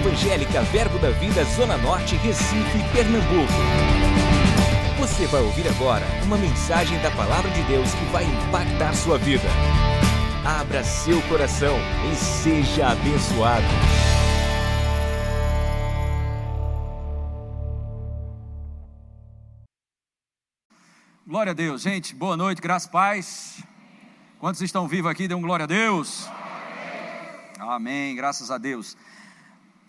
Evangélica Verbo da Vida Zona Norte, Recife, Pernambuco. Você vai ouvir agora uma mensagem da Palavra de Deus que vai impactar sua vida. Abra seu coração e seja abençoado. Glória a Deus, gente. Boa noite, graças e paz. Quantos estão vivos aqui? Dê um glória a Deus. Amém, graças a Deus.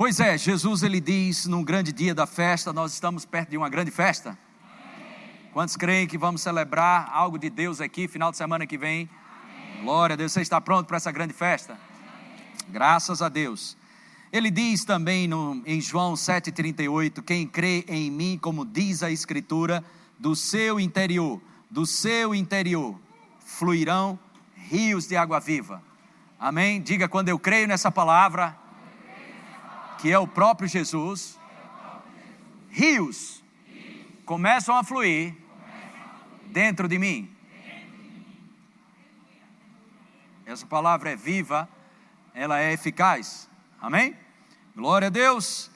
Pois é, Jesus ele diz num grande dia da festa, nós estamos perto de uma grande festa. Quantos creem que vamos celebrar algo de Deus aqui final de semana que vem? Glória a Deus, você está pronto para essa grande festa? Graças a Deus. Ele diz também no, em João 7,38: Quem crê em mim, como diz a Escritura, do seu interior, do seu interior, fluirão rios de água viva. Amém? Diga quando eu creio nessa palavra, que é o próprio Jesus, rios começam a fluir dentro de mim. Essa palavra é viva, ela é eficaz. Amém? Glória a Deus.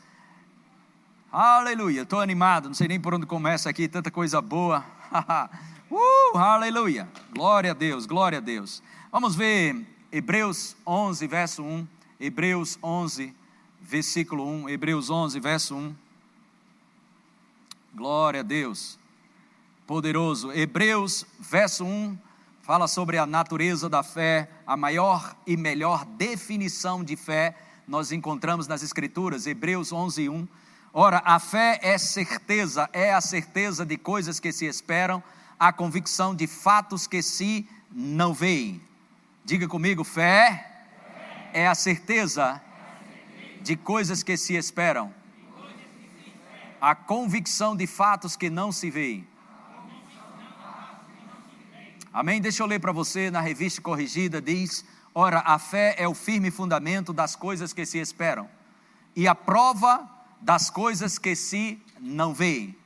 Aleluia. Estou animado, não sei nem por onde começa aqui, tanta coisa boa. uh, aleluia. Glória a Deus, glória a Deus. Vamos ver Hebreus 11, verso 1. Hebreus 11, versículo 1. Hebreus 11, verso 1. Glória a Deus. Poderoso. Hebreus, verso 1, fala sobre a natureza da fé, a maior e melhor definição de fé nós encontramos nas Escrituras, Hebreus 11, 1. Ora, a fé é certeza, é a certeza de coisas que se esperam, a convicção de fatos que se não veem. Diga comigo, fé é a certeza de coisas que se esperam, a convicção de fatos que não se veem. Amém? Deixa eu ler para você na revista corrigida: diz, ora, a fé é o firme fundamento das coisas que se esperam e a prova das coisas que se não veem.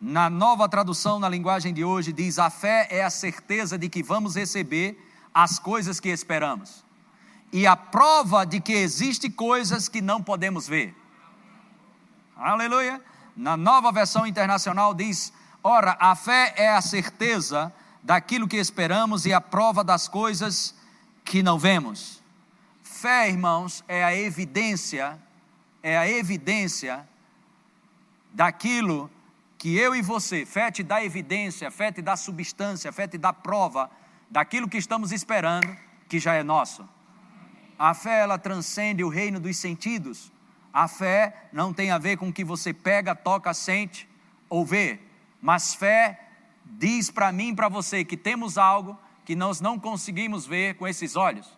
Na nova tradução, na linguagem de hoje, diz: a fé é a certeza de que vamos receber as coisas que esperamos, e a prova de que existem coisas que não podemos ver. Aleluia! Na nova versão internacional diz: ora, a fé é a certeza daquilo que esperamos e a prova das coisas que não vemos. Fé, irmãos, é a evidência, é a evidência daquilo que eu e você, fé te dá evidência, fé te dá substância, fé te dá prova daquilo que estamos esperando, que já é nosso. A fé, ela transcende o reino dos sentidos. A fé não tem a ver com o que você pega, toca, sente ou vê, mas fé diz para mim e para você que temos algo que nós não conseguimos ver com esses olhos.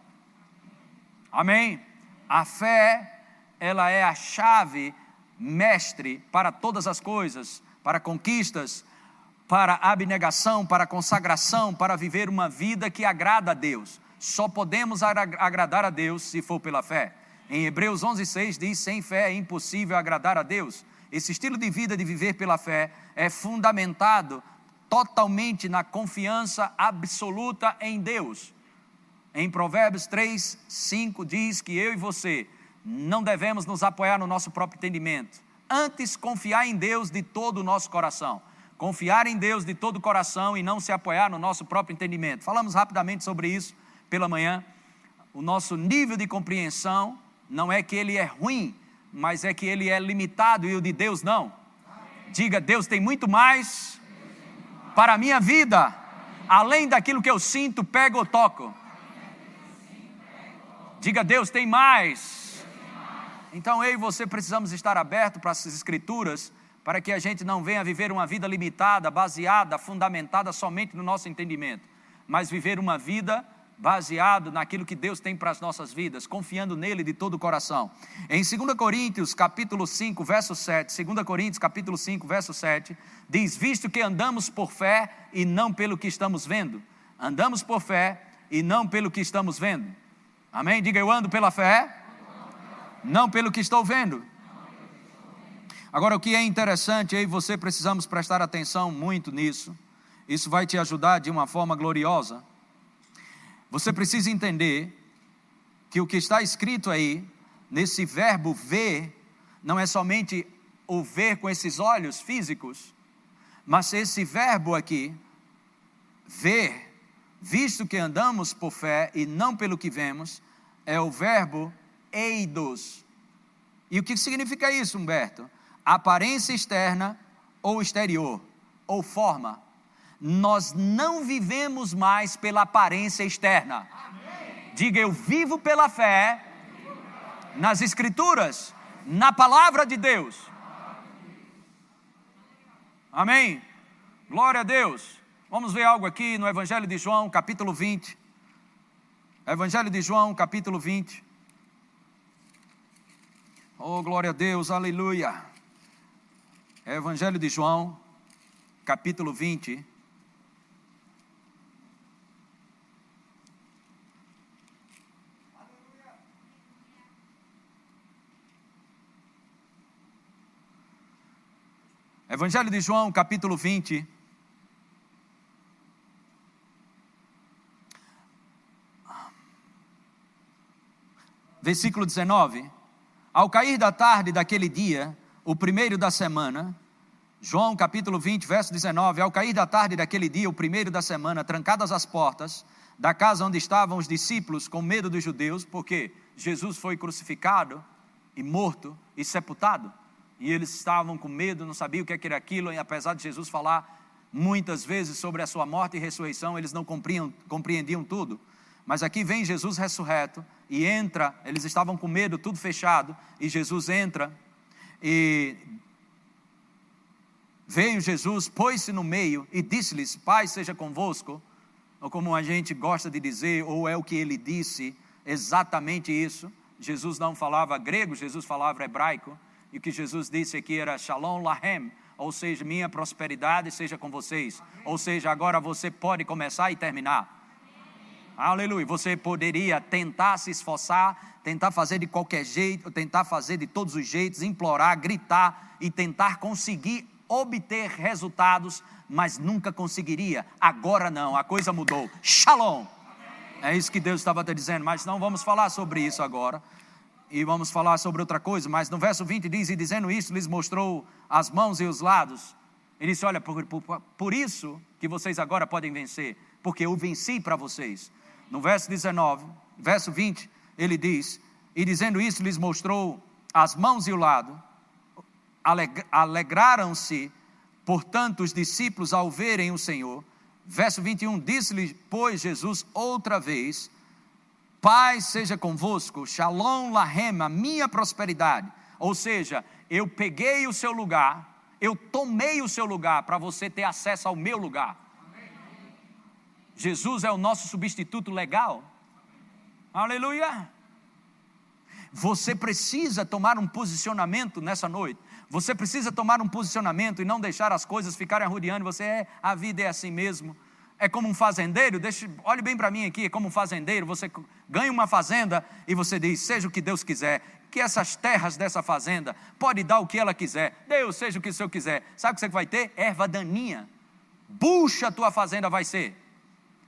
Amém? A fé, ela é a chave mestre para todas as coisas, para conquistas, para abnegação, para consagração, para viver uma vida que agrada a Deus. Só podemos agradar a Deus se for pela fé. Em Hebreus 11:6 diz: "Sem fé é impossível agradar a Deus". Esse estilo de vida de viver pela fé é fundamentado totalmente na confiança absoluta em Deus. Em Provérbios 3, 5 diz que eu e você não devemos nos apoiar no nosso próprio entendimento, antes confiar em Deus de todo o nosso coração. Confiar em Deus de todo o coração e não se apoiar no nosso próprio entendimento. Falamos rapidamente sobre isso pela manhã. O nosso nível de compreensão não é que ele é ruim, mas é que ele é limitado e o de Deus não. Diga, Deus tem muito mais para a minha vida, além daquilo que eu sinto, pego ou toco. Diga, Deus tem mais. Então eu e você precisamos estar abertos para essas escrituras, para que a gente não venha viver uma vida limitada, baseada, fundamentada somente no nosso entendimento, mas viver uma vida baseado naquilo que Deus tem para as nossas vidas, confiando nele de todo o coração. Em 2 Coríntios, capítulo 5, verso 7, 2 Coríntios, capítulo 5, verso 7, diz: "Visto que andamos por fé e não pelo que estamos vendo, andamos por fé e não pelo que estamos vendo." Amém? Diga eu ando pela fé, não pelo que estou vendo. Agora, o que é interessante, aí você precisamos prestar atenção muito nisso. Isso vai te ajudar de uma forma gloriosa. Você precisa entender que o que está escrito aí nesse verbo ver, não é somente o ver com esses olhos físicos, mas esse verbo aqui, ver, visto que andamos por fé e não pelo que vemos, é o verbo eidos. E o que significa isso, Humberto? Aparência externa ou exterior, ou forma. Nós não vivemos mais pela aparência externa. Diga, eu vivo pela fé nas Escrituras, na palavra de Deus. Amém? Glória a Deus. Vamos ver algo aqui no Evangelho de João, capítulo 20. Evangelho de João, capítulo 20. Oh, glória a Deus, aleluia. Evangelho de João, capítulo 20. Evangelho de João, capítulo 20. Versículo 19. Ao cair da tarde daquele dia, o primeiro da semana, João capítulo 20, verso 19: Ao cair da tarde daquele dia, o primeiro da semana, trancadas as portas da casa onde estavam os discípulos com medo dos judeus, porque Jesus foi crucificado e morto e sepultado e eles estavam com medo, não sabiam o que, é era aquilo, e apesar de Jesus falar muitas vezes sobre a sua morte e ressurreição, eles não compreendiam, compreendiam tudo. Mas aqui vem Jesus ressurreto e entra, eles estavam com medo, tudo fechado, e Jesus entra e veio Jesus, pôs-se no meio e disse-lhes: Pai seja convosco, ou como a gente gosta de dizer, ou é o que ele disse, exatamente isso. Jesus não falava grego, Jesus falava hebraico. E o que Jesus disse aqui era Shalom Lahem, ou seja, minha prosperidade seja com vocês. Ou seja, agora você pode começar e terminar. Aleluia. Você poderia tentar se esforçar, tentar fazer de qualquer jeito, tentar fazer de todos os jeitos, implorar, gritar e tentar conseguir obter resultados, mas nunca conseguiria. Agora não, a coisa mudou. Shalom. É isso que Deus estava te dizendo, mas não vamos falar sobre isso agora e vamos falar sobre outra coisa, mas no verso 20 diz: E dizendo isso, lhes mostrou as mãos e os lados. Ele disse: Olha, por, por, por isso que vocês agora podem vencer, porque eu venci para vocês. No verso 19, verso 20, ele diz: E dizendo isso, lhes mostrou as mãos e o lado. Alegraram-se, portanto, os discípulos ao verem o Senhor. Verso 21, disse-lhe, pois, Jesus outra vez: Paz seja convosco, Shalom Lahem, a minha prosperidade. Ou seja, eu peguei o seu lugar, eu tomei o seu lugar para você ter acesso ao meu lugar. Jesus é o nosso substituto legal. Aleluia. Você precisa tomar um posicionamento nessa noite. Você precisa tomar um posicionamento e não deixar as coisas ficarem arrodeando. Você é, a vida é assim mesmo é como um fazendeiro, olhe bem para mim aqui, é como um fazendeiro, você ganha uma fazenda e você diz, seja o que Deus quiser, que essas terras dessa fazenda pode dar o que ela quiser, Deus seja o que o Senhor quiser, sabe o que você vai ter? Erva daninha, bucha a tua fazenda vai ser,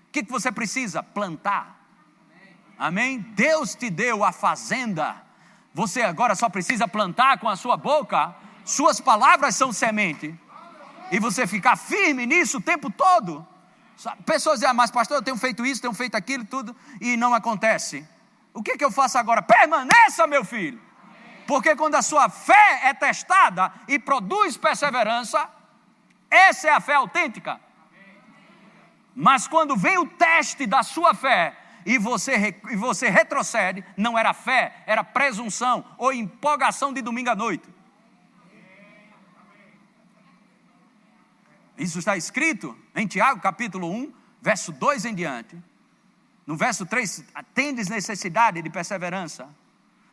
o que, que você precisa? Plantar, amém? Deus te deu a fazenda, você agora só precisa plantar com a sua boca, suas palavras são semente, e você ficar firme nisso o tempo todo, Pessoas dizem, ah, mas pastor, eu tenho feito isso, tenho feito aquilo, tudo, e não acontece. O que, que eu faço agora? Permaneça, meu filho. Porque quando a sua fé é testada e produz perseverança, essa é a fé autêntica. Mas quando vem o teste da sua fé e você, e você retrocede, não era fé, era presunção ou empolgação de domingo à noite. Isso está escrito em Tiago capítulo 1, verso 2 em diante. No verso 3, tendes necessidade de perseverança.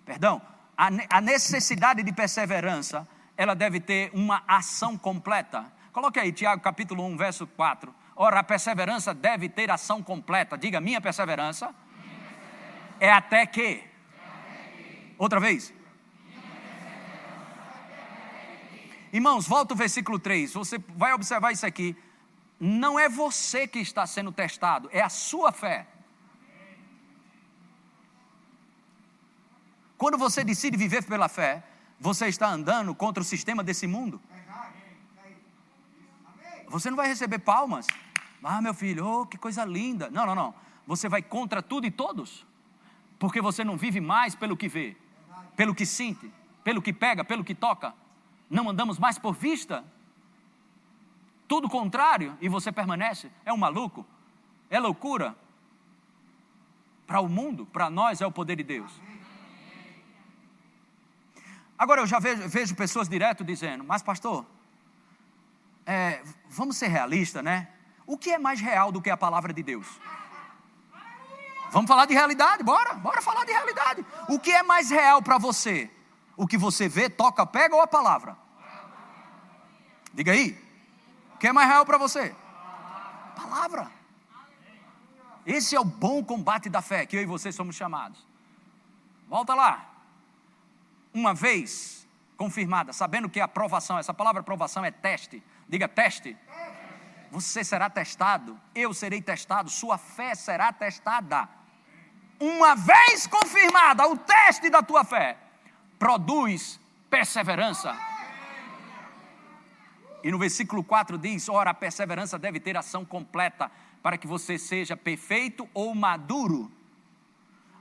Perdão, a necessidade de perseverança, ela deve ter uma ação completa. Coloque aí, Tiago capítulo 1, verso 4. Ora, a perseverança deve ter ação completa. Diga, minha perseverança, minha perseverança. É, até que. é até que. Outra vez. Irmãos, volta o versículo 3. Você vai observar isso aqui. Não é você que está sendo testado, é a sua fé. Quando você decide viver pela fé, você está andando contra o sistema desse mundo. Você não vai receber palmas. Ah, meu filho, oh, que coisa linda. Não, não, não. Você vai contra tudo e todos. Porque você não vive mais pelo que vê, pelo que sente, pelo que pega, pelo que toca. Não andamos mais por vista. Tudo contrário e você permanece. É um maluco. É loucura. Para o mundo, para nós é o poder de Deus. Agora eu já vejo, vejo pessoas direto dizendo, mas pastor, é, vamos ser realistas, né? O que é mais real do que a palavra de Deus? Vamos falar de realidade, bora, bora falar de realidade. O que é mais real para você? O que você vê, toca, pega ou a palavra? Diga aí. O que é mais real para você? Palavra. Esse é o bom combate da fé que eu e você somos chamados. Volta lá uma vez confirmada, sabendo que a aprovação, essa palavra aprovação é teste, diga teste. Você será testado, eu serei testado, sua fé será testada. Uma vez confirmada, o teste da tua fé produz perseverança. E no versículo 4 diz: Ora, a perseverança deve ter ação completa, para que você seja perfeito ou maduro,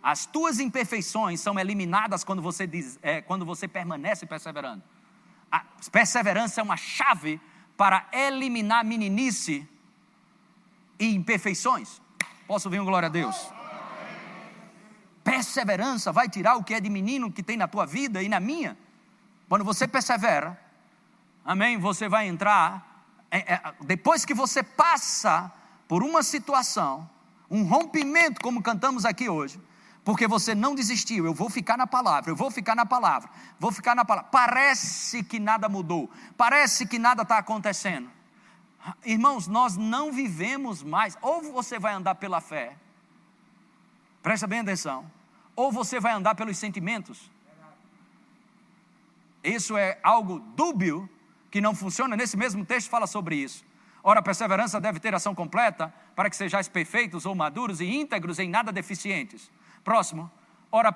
as tuas imperfeições são eliminadas quando você, diz, é, quando você permanece perseverando. A perseverança é uma chave para eliminar meninice e imperfeições. Posso ouvir um glória a Deus? Perseverança vai tirar o que é de menino que tem na tua vida e na minha. Quando você persevera, amém, você vai entrar. É, é, depois que você passa por uma situação, um rompimento, como cantamos aqui hoje, porque você não desistiu. Eu vou ficar na palavra, eu vou ficar na palavra, vou ficar na palavra. Parece que nada mudou, parece que nada está acontecendo. Irmãos, nós não vivemos mais. Ou você vai andar pela fé, presta bem atenção, ou você vai andar pelos sentimentos. Isso é algo dúbio que não funciona. Nesse mesmo texto fala sobre isso. Ora, a perseverança deve ter ação completa para que sejais perfeitos ou maduros e íntegros em nada deficientes. Próximo. Ora,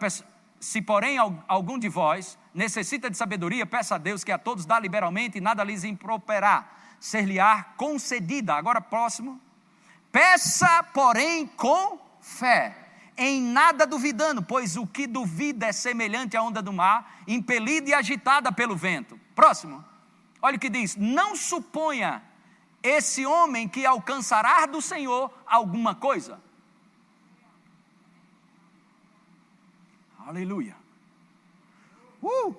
se porém algum de vós necessita de sabedoria, peça a Deus que a todos dá liberalmente e nada lhes improperá, ser-lhe-á concedida. Agora, próximo. Peça, porém, com fé, em nada duvidando, pois o que duvida é semelhante à onda do mar, impelida e agitada pelo vento. Próximo. Olha o que diz: Não suponha esse homem que alcançará do Senhor alguma coisa. Aleluia. Uh!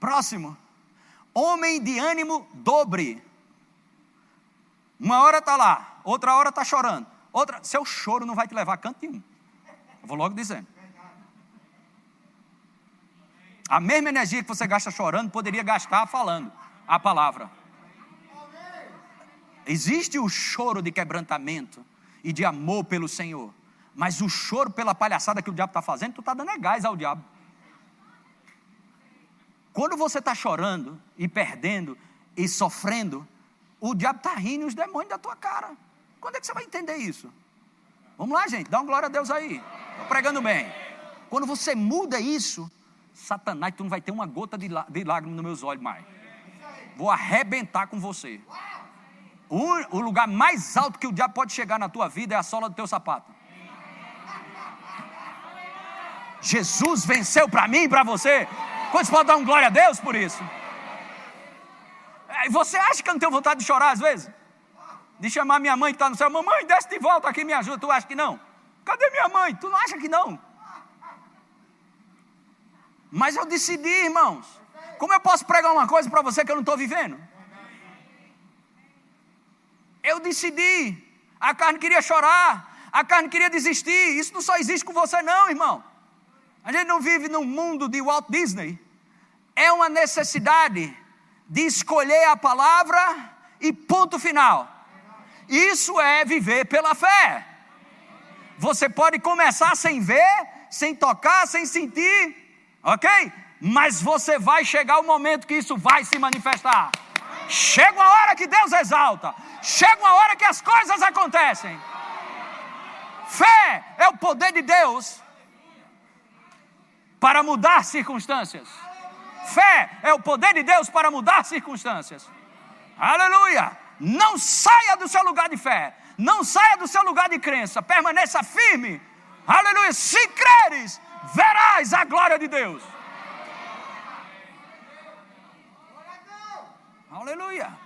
Próximo. Homem de ânimo dobre. Uma hora está lá, outra hora está chorando. Outra, seu choro não vai te levar a canto nenhum. Eu vou logo dizendo. A mesma energia que você gasta chorando, poderia gastar falando a palavra. Existe o choro de quebrantamento e de amor pelo Senhor. Mas o choro pela palhaçada que o diabo está fazendo, tu está dando é gás ao diabo. Quando você está chorando e perdendo e sofrendo, o diabo está rindo os demônios da tua cara. Quando é que você vai entender isso? Vamos lá, gente, dá uma glória a Deus aí. Estou pregando bem. Quando você muda isso, Satanás, tu não vai ter uma gota de, de lágrima nos meus olhos mais. Vou arrebentar com você. O, o lugar mais alto que o diabo pode chegar na tua vida é a sola do teu sapato. Jesus venceu para mim e para você. Quantos podem dar um glória a Deus por isso? É, você acha que eu não tenho vontade de chorar às vezes? De chamar minha mãe que está no céu, mamãe, desce de volta aqui, me ajuda. Tu acha que não? Cadê minha mãe? Tu não acha que não? Mas eu decidi, irmãos. Como eu posso pregar uma coisa para você que eu não estou vivendo? Eu decidi. A carne queria chorar, a carne queria desistir. Isso não só existe com você, não, irmão. A gente não vive num mundo de Walt Disney. É uma necessidade de escolher a palavra e ponto final. Isso é viver pela fé. Você pode começar sem ver, sem tocar, sem sentir, ok? Mas você vai chegar o momento que isso vai se manifestar. Chega uma hora que Deus exalta, chega uma hora que as coisas acontecem. Fé é o poder de Deus para mudar circunstâncias. Fé é o poder de Deus para mudar circunstâncias. Aleluia! Não saia do seu lugar de fé, não saia do seu lugar de crença, permaneça firme. Aleluia! Se creres, verás a glória de Deus. Aleluia!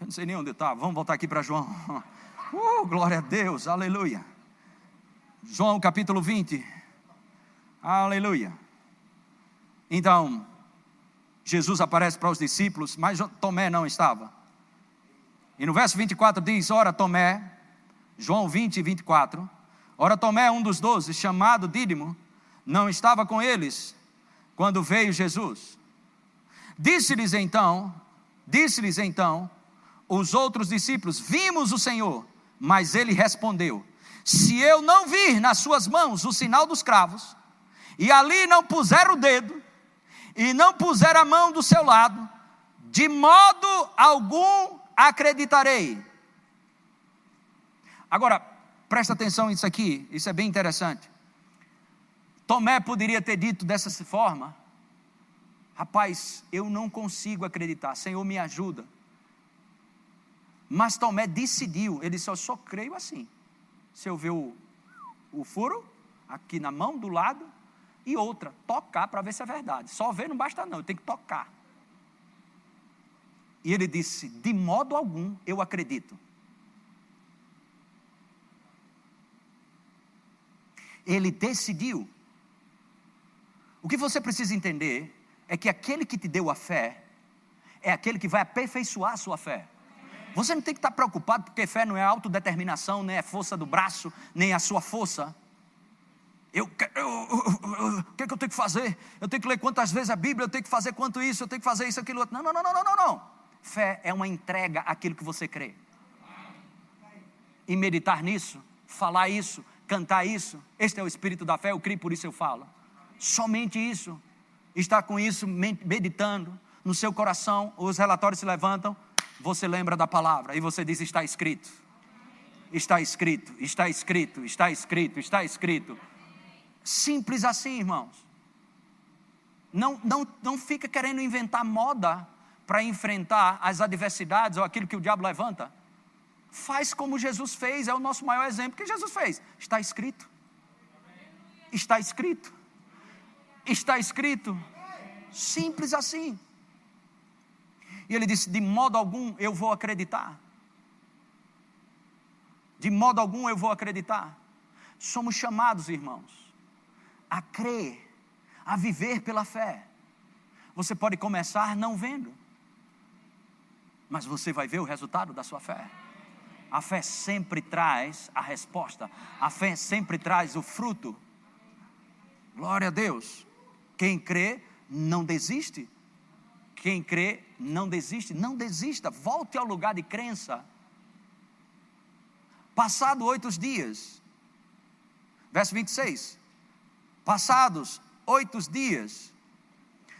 Eu não sei nem onde está. Vamos voltar aqui para João. Uh, glória a Deus, aleluia. João capítulo 20. Aleluia. Então, Jesus aparece para os discípulos, mas Tomé não estava. E no verso 24 diz: Ora, Tomé, João 20 e 24. Ora, Tomé, um dos doze, chamado Dídimo, não estava com eles quando veio Jesus. Disse-lhes então, disse-lhes então, os outros discípulos: Vimos o Senhor. Mas ele respondeu: Se eu não vir nas suas mãos o sinal dos cravos, e ali não puser o dedo, e não puser a mão do seu lado, de modo algum acreditarei. Agora, presta atenção nisso aqui, isso é bem interessante. Tomé poderia ter dito dessa forma: Rapaz, eu não consigo acreditar, Senhor, me ajuda. Mas Tomé decidiu, ele disse: Eu só creio assim. Se eu ver o, o furo aqui na mão do lado, e outra, tocar para ver se é verdade. Só ver não basta, não, tenho que tocar. E ele disse: De modo algum eu acredito. Ele decidiu. O que você precisa entender é que aquele que te deu a fé é aquele que vai aperfeiçoar a sua fé. Você não tem que estar preocupado, porque fé não é autodeterminação, nem é força do braço, nem a sua força. Eu, o que, é que eu tenho que fazer? Eu tenho que ler quantas vezes a Bíblia, eu tenho que fazer quanto isso, eu tenho que fazer isso, aquilo, outro. Não, não, não, não, não, não. Fé é uma entrega àquilo que você crê. E meditar nisso, falar isso, cantar isso, este é o espírito da fé, eu creio, por isso eu falo. Somente isso, estar com isso meditando no seu coração, os relatórios se levantam, você lembra da palavra e você diz: está escrito. Está escrito, está escrito, está escrito, está escrito. Simples assim, irmãos. Não, não, não fica querendo inventar moda para enfrentar as adversidades ou aquilo que o diabo levanta. Faz como Jesus fez, é o nosso maior exemplo. O que Jesus fez? Está escrito. Está escrito. Está escrito. Simples assim. E ele disse: De modo algum eu vou acreditar. De modo algum eu vou acreditar. Somos chamados, irmãos, a crer, a viver pela fé. Você pode começar não vendo, mas você vai ver o resultado da sua fé. A fé sempre traz a resposta, a fé sempre traz o fruto. Glória a Deus. Quem crê não desiste. Quem crê não desiste, não desista, volte ao lugar de crença. Passado oito dias, verso 26. Passados oito dias,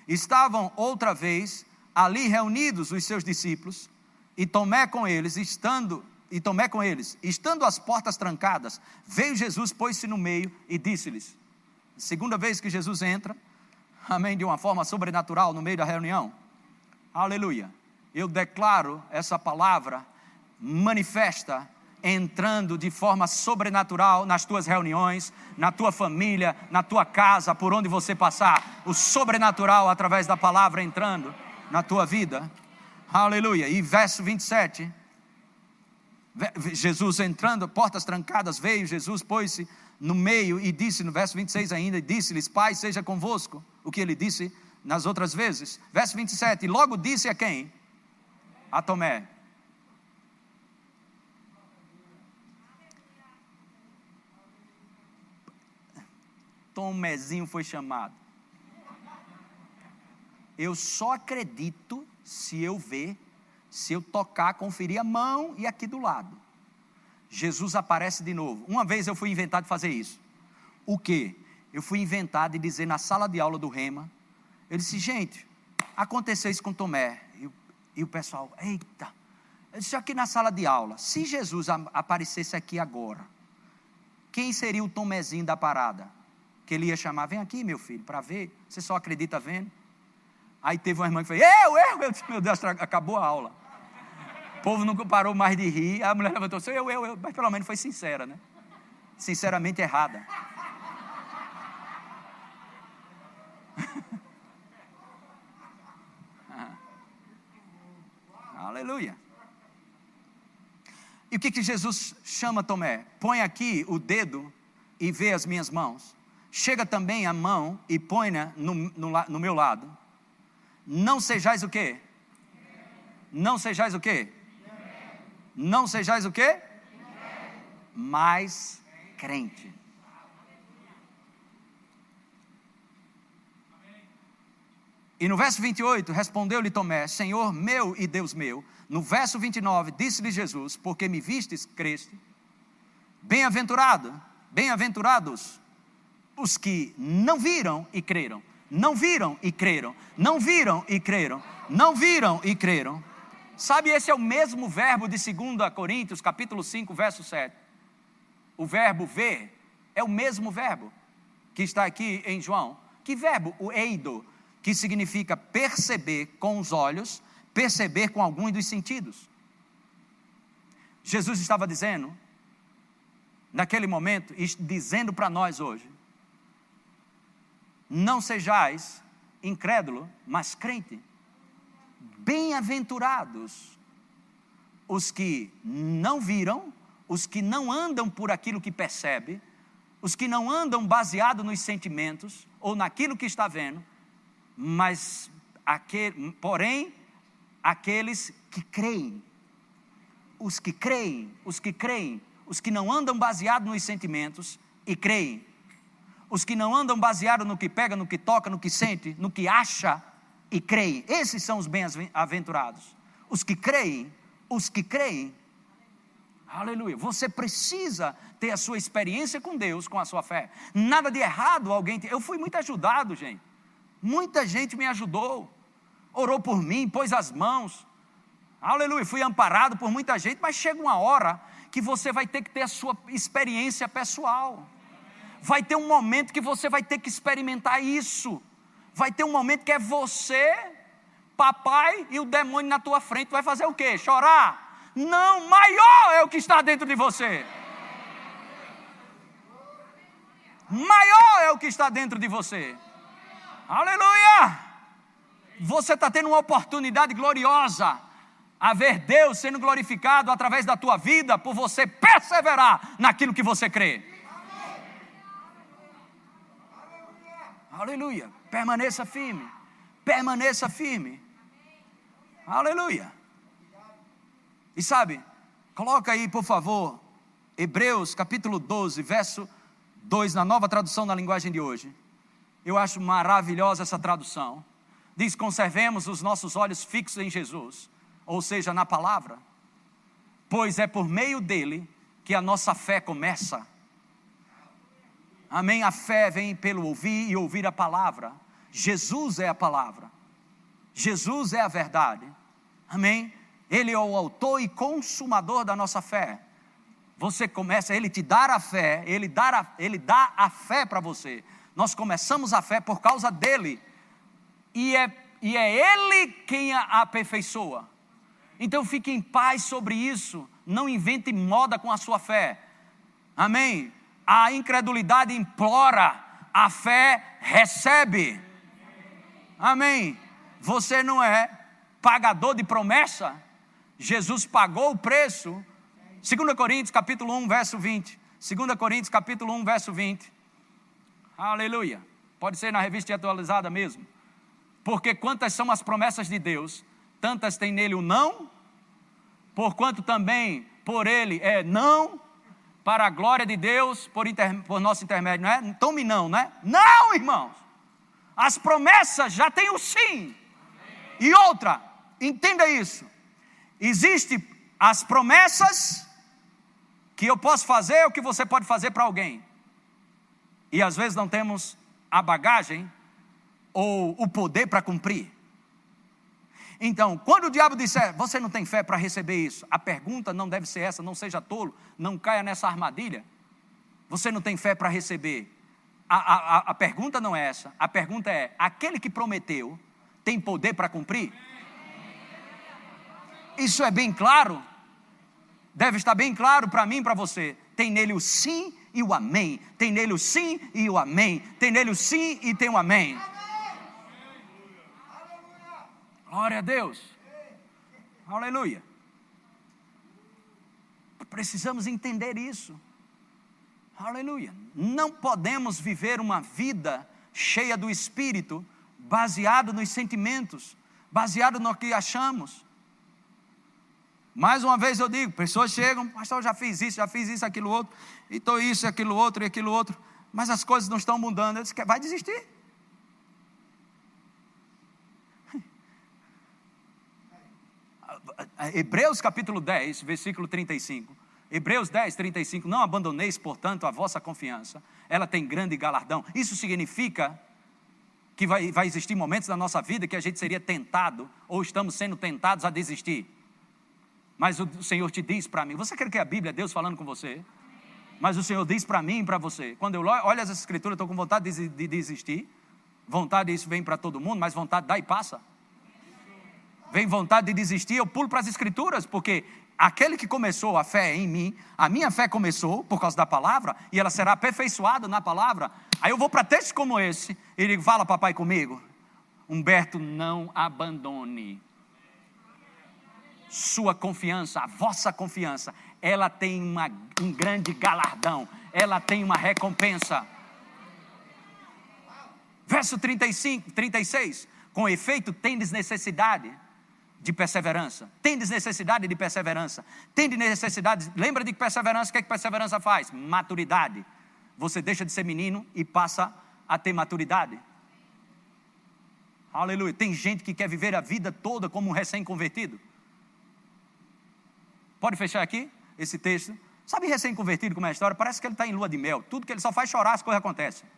estavam outra vez ali reunidos os seus discípulos, e Tomé com eles, estando e Tomé com eles, estando as portas trancadas, veio Jesus, pôs-se no meio e disse-lhes: segunda vez que Jesus entra, amém, de uma forma sobrenatural no meio da reunião. Aleluia. Eu declaro essa palavra manifesta entrando de forma sobrenatural nas tuas reuniões, na tua família, na tua casa, por onde você passar, o sobrenatural através da palavra entrando na tua vida. Aleluia. E verso 27. Jesus entrando, portas trancadas, veio Jesus, pôs-se no meio e disse, no verso 26 ainda, disse-lhes: Pai, seja convosco. O que ele disse nas outras vezes. Verso 27, logo disse a quem? A Tomé. Tomézinho foi chamado. Eu só acredito se eu ver, se eu tocar, conferir a mão e aqui do lado. Jesus aparece de novo. Uma vez eu fui inventado de fazer isso. O que? Eu fui inventado de dizer na sala de aula do Rema, ele disse, gente, aconteceu isso com Tomé. E, e o pessoal, eita. Eu disse aqui na sala de aula, se Jesus aparecesse aqui agora, quem seria o Tomézinho da parada? Que ele ia chamar, vem aqui, meu filho, para ver. Você só acredita vendo. Aí teve uma irmã que falou, eu, eu, eu meu Deus, acabou a aula. O povo nunca parou mais de rir. A mulher levantou, eu, eu, eu, mas pelo menos foi sincera, né? Sinceramente errada. Aleluia. E o que, que Jesus chama Tomé? Põe aqui o dedo e vê as minhas mãos. Chega também a mão e põe-na no, no, no, meu lado. Não sejais o quê? Não sejais o quê? Não sejais o quê? Mais crente. E no verso 28, respondeu-lhe Tomé: Senhor meu e Deus meu. No verso 29, disse-lhe Jesus: Porque me vistes, creste. Bem-aventurado, bem-aventurados os que não viram e creram. Não viram e creram. Não viram e creram. Não viram e creram. Sabe, esse é o mesmo verbo de 2 Coríntios, capítulo 5, verso 7. O verbo ver é o mesmo verbo que está aqui em João. Que verbo? O eido que significa perceber com os olhos, perceber com alguns dos sentidos. Jesus estava dizendo, naquele momento, dizendo para nós hoje: não sejais incrédulo, mas crente. Bem-aventurados os que não viram, os que não andam por aquilo que percebe, os que não andam baseado nos sentimentos ou naquilo que está vendo, mas aquele, porém aqueles que creem, os que creem, os que creem, os que não andam baseados nos sentimentos e creem, os que não andam baseados no que pega, no que toca, no que sente, no que acha e creem, esses são os bem-aventurados. Os que creem, os que creem. Aleluia. Você precisa ter a sua experiência com Deus, com a sua fé. Nada de errado alguém. Ter. Eu fui muito ajudado, gente. Muita gente me ajudou, orou por mim, pôs as mãos. Aleluia, fui amparado por muita gente, mas chega uma hora que você vai ter que ter a sua experiência pessoal. Vai ter um momento que você vai ter que experimentar isso. Vai ter um momento que é você, papai e o demônio na tua frente. Vai fazer o quê? Chorar? Não, maior é o que está dentro de você. Maior é o que está dentro de você. Aleluia! Você está tendo uma oportunidade gloriosa a ver Deus sendo glorificado através da tua vida por você perseverar naquilo que você crê. Aleluia. Permaneça firme. Permaneça firme. Aleluia. E sabe, coloca aí, por favor, Hebreus capítulo 12, verso 2, na nova tradução na linguagem de hoje. Eu acho maravilhosa essa tradução. Diz: conservemos os nossos olhos fixos em Jesus, ou seja, na palavra, pois é por meio dele que a nossa fé começa. Amém? A fé vem pelo ouvir e ouvir a palavra. Jesus é a palavra. Jesus é a verdade. Amém? Ele é o autor e consumador da nossa fé. Você começa, ele te dá a fé, ele dá a, ele dá a fé para você. Nós começamos a fé por causa dele. E é, e é ele quem a aperfeiçoa. Então fique em paz sobre isso. Não invente moda com a sua fé. Amém? A incredulidade implora, a fé recebe. Amém? Você não é pagador de promessa. Jesus pagou o preço. 2 Coríntios capítulo 1, verso 20. 2 Coríntios capítulo 1, verso 20. Aleluia. Pode ser na revista atualizada mesmo. Porque quantas são as promessas de Deus, tantas tem nele o não, porquanto também por ele é não, para a glória de Deus, por, inter, por nosso intermédio, não é? Tome não, não é? Não, irmãos! As promessas já têm o sim. E outra, entenda isso. Existe as promessas que eu posso fazer ou que você pode fazer para alguém e às vezes não temos a bagagem ou o poder para cumprir. Então, quando o diabo disser, você não tem fé para receber isso, a pergunta não deve ser essa, não seja tolo, não caia nessa armadilha. Você não tem fé para receber. A, a, a pergunta não é essa. A pergunta é: aquele que prometeu tem poder para cumprir? Isso é bem claro? Deve estar bem claro para mim e para você. Tem nele o sim e o amém. Tem nele o sim e o amém. Tem nele o sim e tem o amém. Glória a Deus. Aleluia. Precisamos entender isso. Aleluia. Não podemos viver uma vida cheia do espírito, baseado nos sentimentos, baseado no que achamos. Mais uma vez eu digo, pessoas chegam, pastor, eu já fiz isso, já fiz isso, aquilo outro, e estou isso, aquilo outro e aquilo outro, mas as coisas não estão mudando. Eu disse, vai desistir. Hebreus capítulo 10, versículo 35. Hebreus 10, 35. Não abandoneis, portanto, a vossa confiança. Ela tem grande galardão. Isso significa que vai, vai existir momentos da nossa vida que a gente seria tentado, ou estamos sendo tentados a desistir. Mas o Senhor te diz para mim, você quer que a Bíblia é Deus falando com você? Mas o Senhor diz para mim e para você. Quando eu olho as escrituras, estou com vontade de, de desistir. Vontade, isso vem para todo mundo, mas vontade dá e passa. Vem vontade de desistir, eu pulo para as escrituras, porque aquele que começou a fé em mim, a minha fé começou por causa da palavra, e ela será aperfeiçoada na palavra. Aí eu vou para textos como esse, e ele fala, papai, comigo. Humberto, não abandone sua confiança, a vossa confiança, ela tem uma, um grande galardão, ela tem uma recompensa. Verso 35, 36. Com efeito, tendes necessidade de perseverança. Tendes necessidade de perseverança. Tendes necessidade. Lembra de perseverança? O que, é que perseverança faz? Maturidade. Você deixa de ser menino e passa a ter maturidade. Aleluia. Tem gente que quer viver a vida toda como um recém-convertido. Pode fechar aqui esse texto? Sabe recém-convertido como é a história? Parece que ele está em lua de mel. Tudo que ele só faz chorar, as coisas acontecem.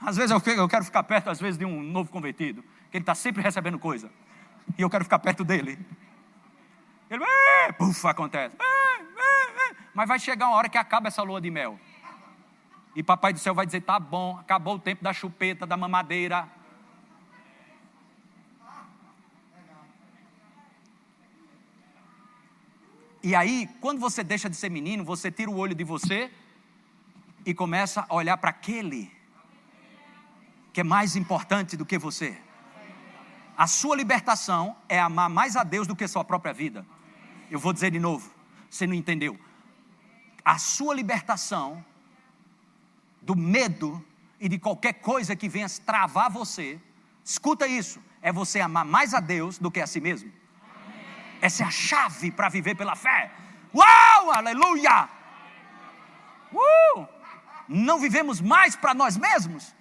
Às vezes eu quero ficar perto, às vezes, de um novo convertido, que ele está sempre recebendo coisa. E eu quero ficar perto dele. Ele, puf, acontece. Mas vai chegar uma hora que acaba essa lua de mel. E papai do céu vai dizer: tá bom, acabou o tempo da chupeta, da mamadeira. E aí, quando você deixa de ser menino, você tira o olho de você e começa a olhar para aquele que é mais importante do que você. A sua libertação é amar mais a Deus do que a sua própria vida. Eu vou dizer de novo, você não entendeu. A sua libertação do medo e de qualquer coisa que venha travar você, escuta isso, é você amar mais a Deus do que a si mesmo. Essa é a chave para viver pela fé. Uau, aleluia! Uh! Não vivemos mais para nós mesmos.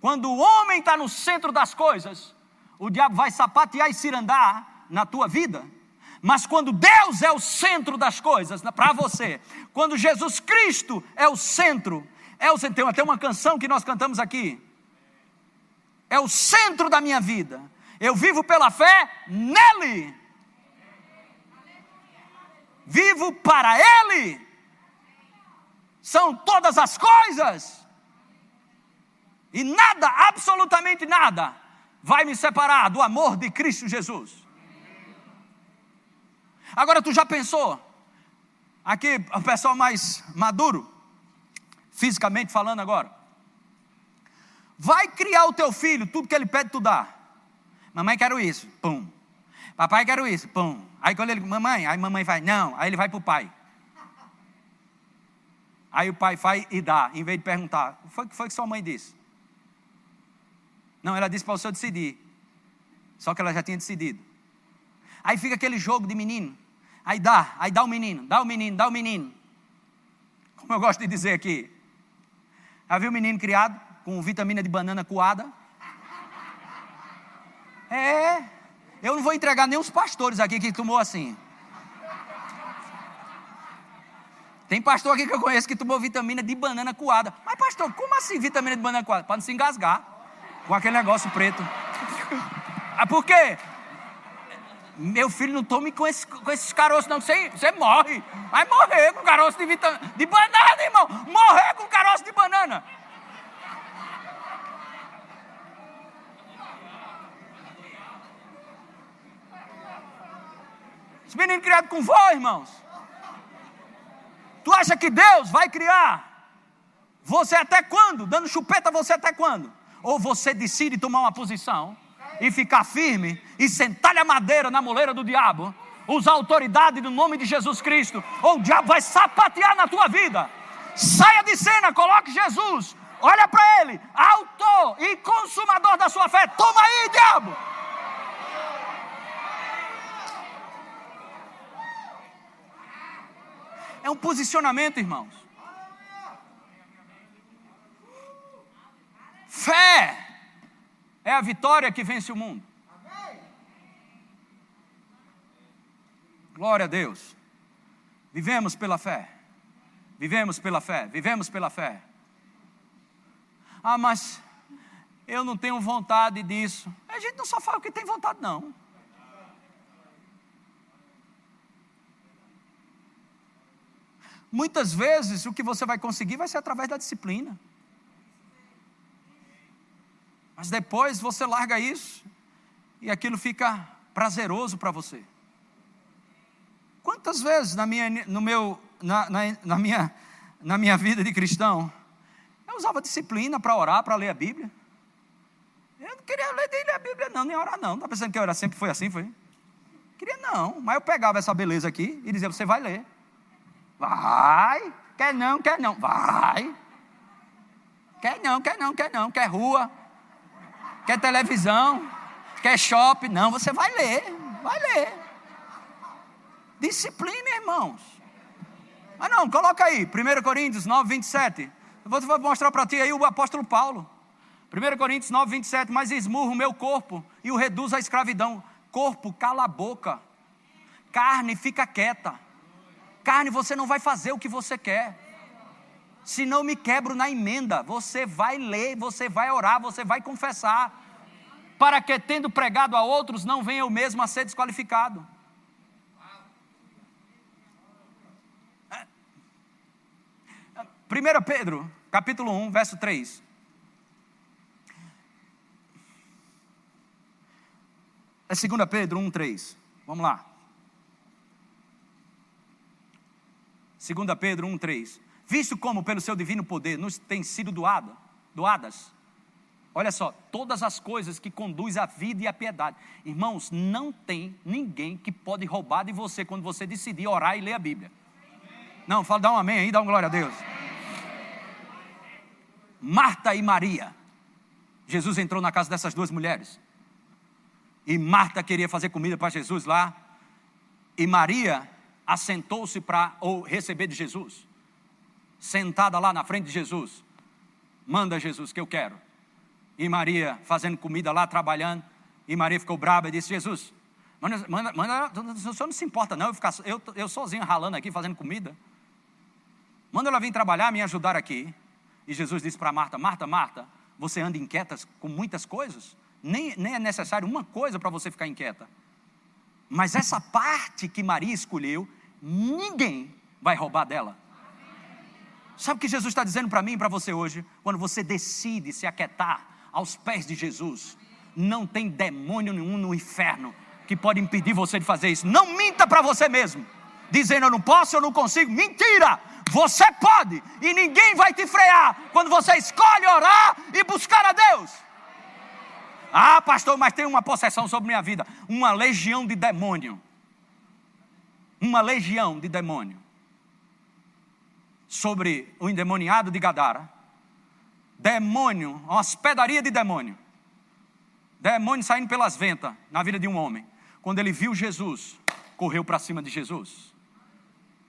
Quando o homem está no centro das coisas, o diabo vai sapatear e cirandar na tua vida. Mas quando Deus é o centro das coisas para você, quando Jesus Cristo é o centro, é o centro. Tem até uma canção que nós cantamos aqui. É o centro da minha vida. Eu vivo pela fé nele vivo para Ele, são todas as coisas, e nada, absolutamente nada, vai me separar do amor de Cristo Jesus. Agora tu já pensou? Aqui o pessoal mais maduro, fisicamente falando agora. Vai criar o teu filho, tudo que ele pede, tu dá. Mamãe, quero isso. Pum. Papai, quero isso. Pum. Aí quando ele, mamãe, aí mamãe vai, não. Aí ele vai para o pai. Aí o pai vai e dá, em vez de perguntar, o que foi, foi que sua mãe disse? Não, ela disse para o senhor decidir. Só que ela já tinha decidido. Aí fica aquele jogo de menino. Aí dá, aí dá o menino, dá o menino, dá o menino. Como eu gosto de dizer aqui. Já viu o menino criado com vitamina de banana coada? É, eu não vou entregar nem os pastores aqui que tomou assim. Tem pastor aqui que eu conheço que tomou vitamina de banana coada. Mas, pastor, como assim vitamina de banana coada? Para não se engasgar com aquele negócio preto. ah, por quê? Meu filho, não tome com, esse, com esses caroços, não, você, você morre. Vai morrer com caroço de, vitamina, de banana, irmão. Morrer com caroço de banana. Esse menino criado com vó, irmãos. Tu acha que Deus vai criar você até quando? Dando chupeta você até quando? Ou você decide tomar uma posição e ficar firme e sentar a madeira na moleira do diabo, usar autoridade no nome de Jesus Cristo, ou o diabo vai sapatear na tua vida. Saia de cena, coloque Jesus, olha para ele, autor e consumador da sua fé. Toma aí, diabo! É um posicionamento, irmãos. Fé é a vitória que vence o mundo. Glória a Deus. Vivemos pela fé. Vivemos pela fé. Vivemos pela fé. Ah, mas eu não tenho vontade disso. A gente não só fala o que tem vontade, não. Muitas vezes o que você vai conseguir vai ser através da disciplina. Mas depois você larga isso e aquilo fica prazeroso para você. Quantas vezes na minha, no meu, na, na, na, minha, na minha vida de cristão, eu usava disciplina para orar, para ler a Bíblia. Eu não queria ler ler a Bíblia, não, nem orar, não. Está pensando que eu era sempre foi assim, foi? Queria não, mas eu pegava essa beleza aqui e dizia: Você vai ler. Vai. Quer não, quer não. Vai. Quer não, quer não, quer não. Quer rua, Quer televisão? Quer shopping? Não, você vai ler, vai ler. Disciplina, irmãos. Mas não, coloca aí, 1 Coríntios 9, 27. Eu vou mostrar para ti aí o apóstolo Paulo. 1 Coríntios 9, 27. Mas esmurro o meu corpo e o reduz à escravidão. Corpo, cala a boca. Carne, fica quieta. Carne, você não vai fazer o que você quer se não me quebro na emenda. Você vai ler, você vai orar, você vai confessar, para que, tendo pregado a outros, não venha eu mesmo a ser desqualificado. 1 Pedro, capítulo 1, verso 3. É 2 Pedro 1, 3. Vamos lá. 2 Pedro 1, 3 visto como pelo seu divino poder nos tem sido doado, doadas. Olha só, todas as coisas que conduzem à vida e à piedade. Irmãos, não tem ninguém que pode roubar de você quando você decidir orar e ler a Bíblia. Não, fala, dá um amém aí, dá uma glória a Deus. Marta e Maria. Jesus entrou na casa dessas duas mulheres. E Marta queria fazer comida para Jesus lá. E Maria assentou-se para receber de Jesus sentada lá na frente de Jesus. Manda Jesus que eu quero. E Maria fazendo comida lá, trabalhando. E Maria ficou brava e disse: Jesus, manda, manda, manda o senhor não se importa, não, eu, ficar, eu, eu sozinho ralando aqui, fazendo comida. Manda ela vir trabalhar, me ajudar aqui. E Jesus disse para Marta: Marta, Marta, você anda inquieta com muitas coisas? Nem, nem é necessário uma coisa para você ficar inquieta. Mas essa parte que Maria escolheu, ninguém vai roubar dela. Sabe o que Jesus está dizendo para mim e para você hoje? Quando você decide se aquietar aos pés de Jesus, não tem demônio nenhum no inferno que pode impedir você de fazer isso. Não minta para você mesmo, dizendo eu não posso, eu não consigo. Mentira! Você pode e ninguém vai te frear quando você escolhe orar e buscar a Deus. Ah, pastor, mas tem uma possessão sobre minha vida uma legião de demônio. Uma legião de demônio sobre o endemoniado de Gadara. Demônio, uma hospedaria de demônio. Demônio saindo pelas ventas na vida de um homem. Quando ele viu Jesus, correu para cima de Jesus.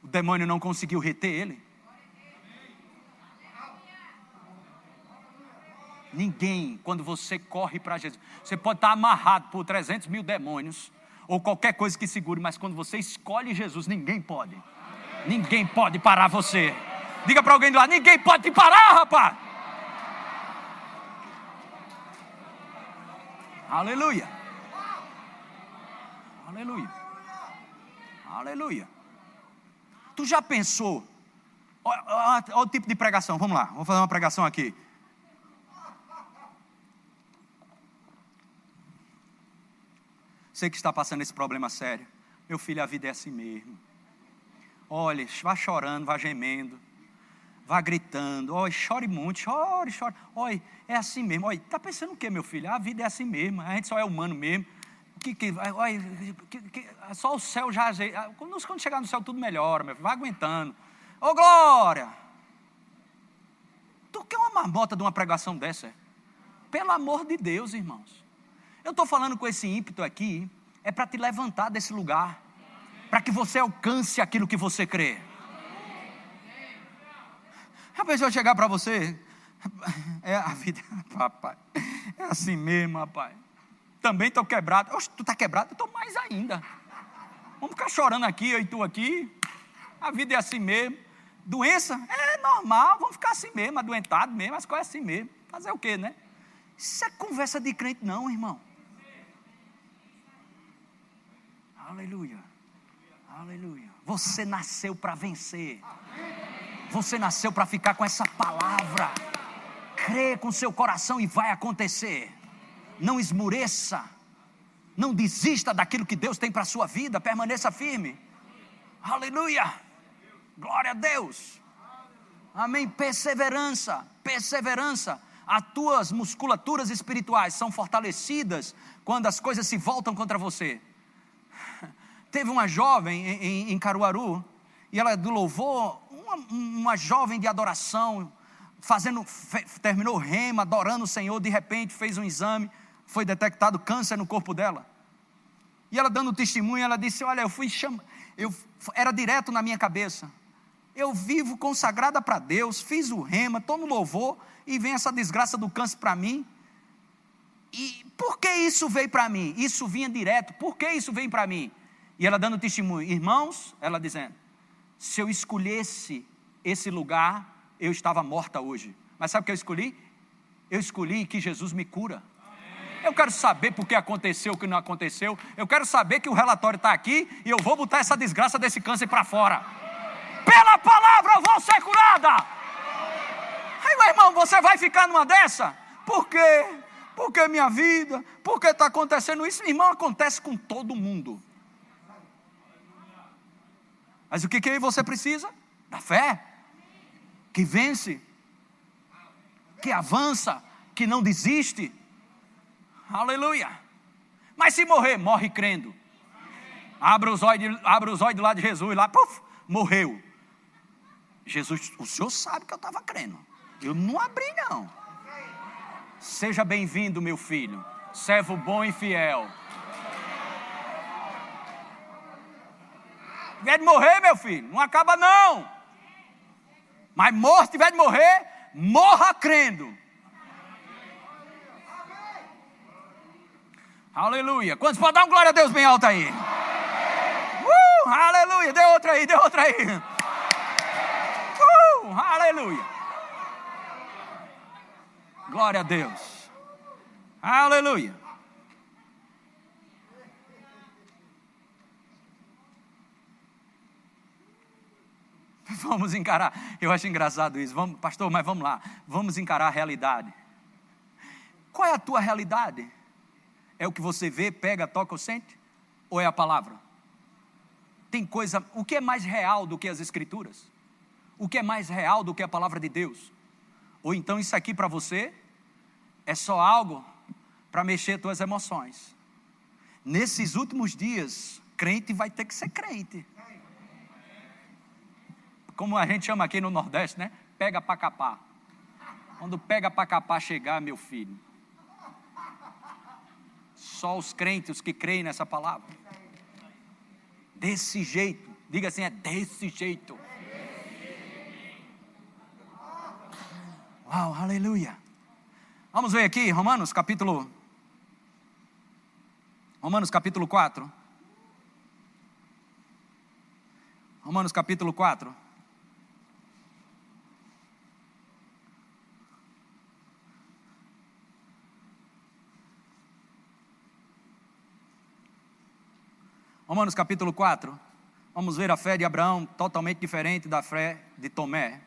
O demônio não conseguiu reter ele. Ninguém, quando você corre para Jesus, você pode estar amarrado por 300 mil demônios, ou qualquer coisa que segure, mas quando você escolhe Jesus, ninguém pode. Ninguém pode parar você. Diga para alguém lá: ninguém pode te parar, rapaz. Aleluia. Aleluia. Aleluia. Tu já pensou? Olha o tipo de pregação, vamos lá, vou fazer uma pregação aqui. Você que está passando esse problema sério, meu filho, a vida é assim mesmo. Olhe, vá chorando, vá gemendo, vá gritando, olha, chore muito, chore, chore. Olha, é assim mesmo. Olha, está pensando o que, meu filho? A vida é assim mesmo, a gente só é humano mesmo. Que, que, que, que, só o céu já. Quando, quando chegar no céu, tudo melhora, meu filho, vai aguentando. Ô, glória! Tu quer uma marmota de uma pregação dessa? Pelo amor de Deus, irmãos. Eu estou falando com esse ímpeto aqui, é para te levantar desse lugar, para que você alcance aquilo que você crê. A pessoa chegar para você, é a vida, papai, é assim mesmo, rapaz. Também estou quebrado. Oxe, tu está quebrado? Eu estou mais ainda. Vamos ficar chorando aqui, eu e tu aqui. A vida é assim mesmo. Doença? É normal, vamos ficar assim mesmo, adoentado mesmo, as coisas assim mesmo. Fazer o quê, né? Isso é conversa de crente, não, irmão. Aleluia. Aleluia. Você nasceu para vencer. Você nasceu para ficar com essa palavra. Crê com seu coração e vai acontecer. Não esmureça. Não desista daquilo que Deus tem para a sua vida. Permaneça firme. Aleluia. Glória a Deus. Amém. Perseverança. Perseverança. As tuas musculaturas espirituais são fortalecidas quando as coisas se voltam contra você. Teve uma jovem em, em, Caruaru, e ela do louvor, uma, uma jovem de adoração, fazendo, fe, terminou rema, adorando o Senhor, de repente fez um exame, foi detectado câncer no corpo dela. E ela dando testemunho, ela disse: Olha, eu fui cham... eu era direto na minha cabeça. Eu vivo consagrada para Deus, fiz o rema, estou no louvor, e vem essa desgraça do câncer para mim. E por que isso veio para mim? Isso vinha direto, por que isso veio para mim? E ela dando testemunho, irmãos, ela dizendo: se eu escolhesse esse lugar, eu estava morta hoje. Mas sabe o que eu escolhi? Eu escolhi que Jesus me cura. Eu quero saber por que aconteceu o que não aconteceu. Eu quero saber que o relatório está aqui e eu vou botar essa desgraça desse câncer para fora. Pela palavra eu vou ser curada. Aí, meu irmão, você vai ficar numa dessa? Por quê? Porque minha vida? Porque está acontecendo isso? Irmão, acontece com todo mundo. Mas o que, que você precisa? Da fé, que vence, que avança, que não desiste. Aleluia. Mas se morrer, morre crendo. Abra os olhos, abra os olhos lado de Jesus lá, puf, morreu. Jesus, o senhor sabe que eu estava crendo. Eu não abri, não. Seja bem-vindo, meu filho, servo bom e fiel. Tiver de morrer, meu filho, não acaba não. Mas morre, se tiver de morrer, morra crendo. Aleluia. Quantos podem dar um glória a Deus bem alto aí? Uh, aleluia. Dê outra aí, dê outra aí. Uh, aleluia. Glória a Deus. Aleluia. Vamos encarar. Eu acho engraçado isso. Vamos, pastor, mas vamos lá. Vamos encarar a realidade. Qual é a tua realidade? É o que você vê, pega, toca ou sente? Ou é a palavra? Tem coisa. O que é mais real do que as Escrituras? O que é mais real do que a palavra de Deus? Ou então isso aqui para você é só algo para mexer tuas emoções. Nesses últimos dias, crente vai ter que ser crente como a gente chama aqui no Nordeste, né? Pega para capar. Quando pega para capar chegar, meu filho. Só os crentes que creem nessa palavra. Desse jeito. Diga assim, é desse jeito. Uau, aleluia. Vamos ver aqui, Romanos capítulo. Romanos capítulo 4. Romanos capítulo 4. Romanos capítulo 4. Vamos ver a fé de Abraão totalmente diferente da fé de Tomé.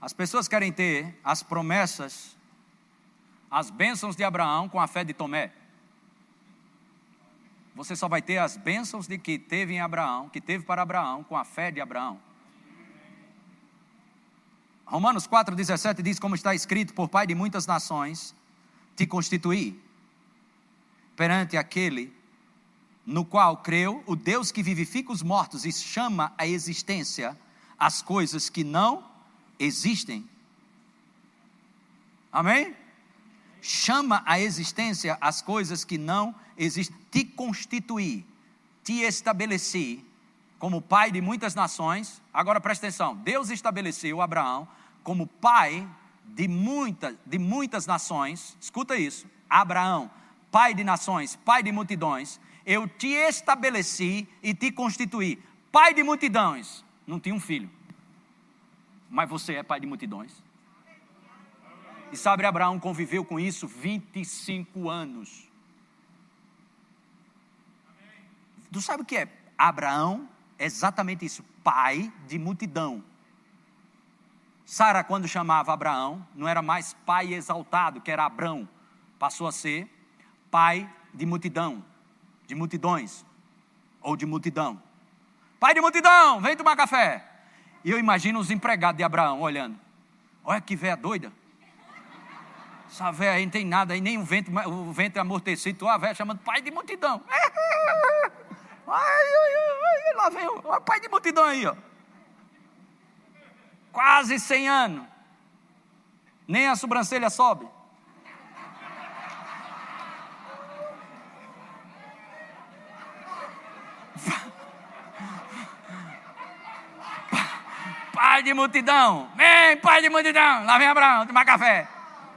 As pessoas querem ter as promessas, as bênçãos de Abraão com a fé de Tomé. Você só vai ter as bênçãos de que teve em Abraão, que teve para Abraão, com a fé de Abraão. Romanos 4,17 diz: Como está escrito, por Pai de muitas nações, te constituí perante aquele no qual creu, o Deus que vivifica os mortos e chama à existência as coisas que não existem. Amém? Chama à existência as coisas que não existem. Te constituí, te estabeleci como pai de muitas nações. Agora presta atenção: Deus estabeleceu Abraão como pai de, muita, de muitas nações. Escuta isso: Abraão, pai de nações, pai de multidões. Eu te estabeleci e te constituí, pai de multidões. Não tinha um filho mas você é pai de multidões. E sabe, Abraão conviveu com isso 25 anos. Tu sabe o que é? Abraão é exatamente isso, pai de multidão. Sara, quando chamava Abraão, não era mais pai exaltado, que era Abrão, passou a ser pai de multidão, de multidões, ou de multidão. Pai de multidão, vem tomar café. E eu imagino os empregados de Abraão olhando. Olha que véia doida. Essa véia aí não tem nada nem o vento, o vento é amortecido. A véia chamando pai de multidão. Ai, ai, ai, lá vem o pai de multidão aí, ó. Quase 100 anos. Nem a sobrancelha sobe. Pai de multidão. Vem, pai de multidão. Lá vem Abraão tomar café.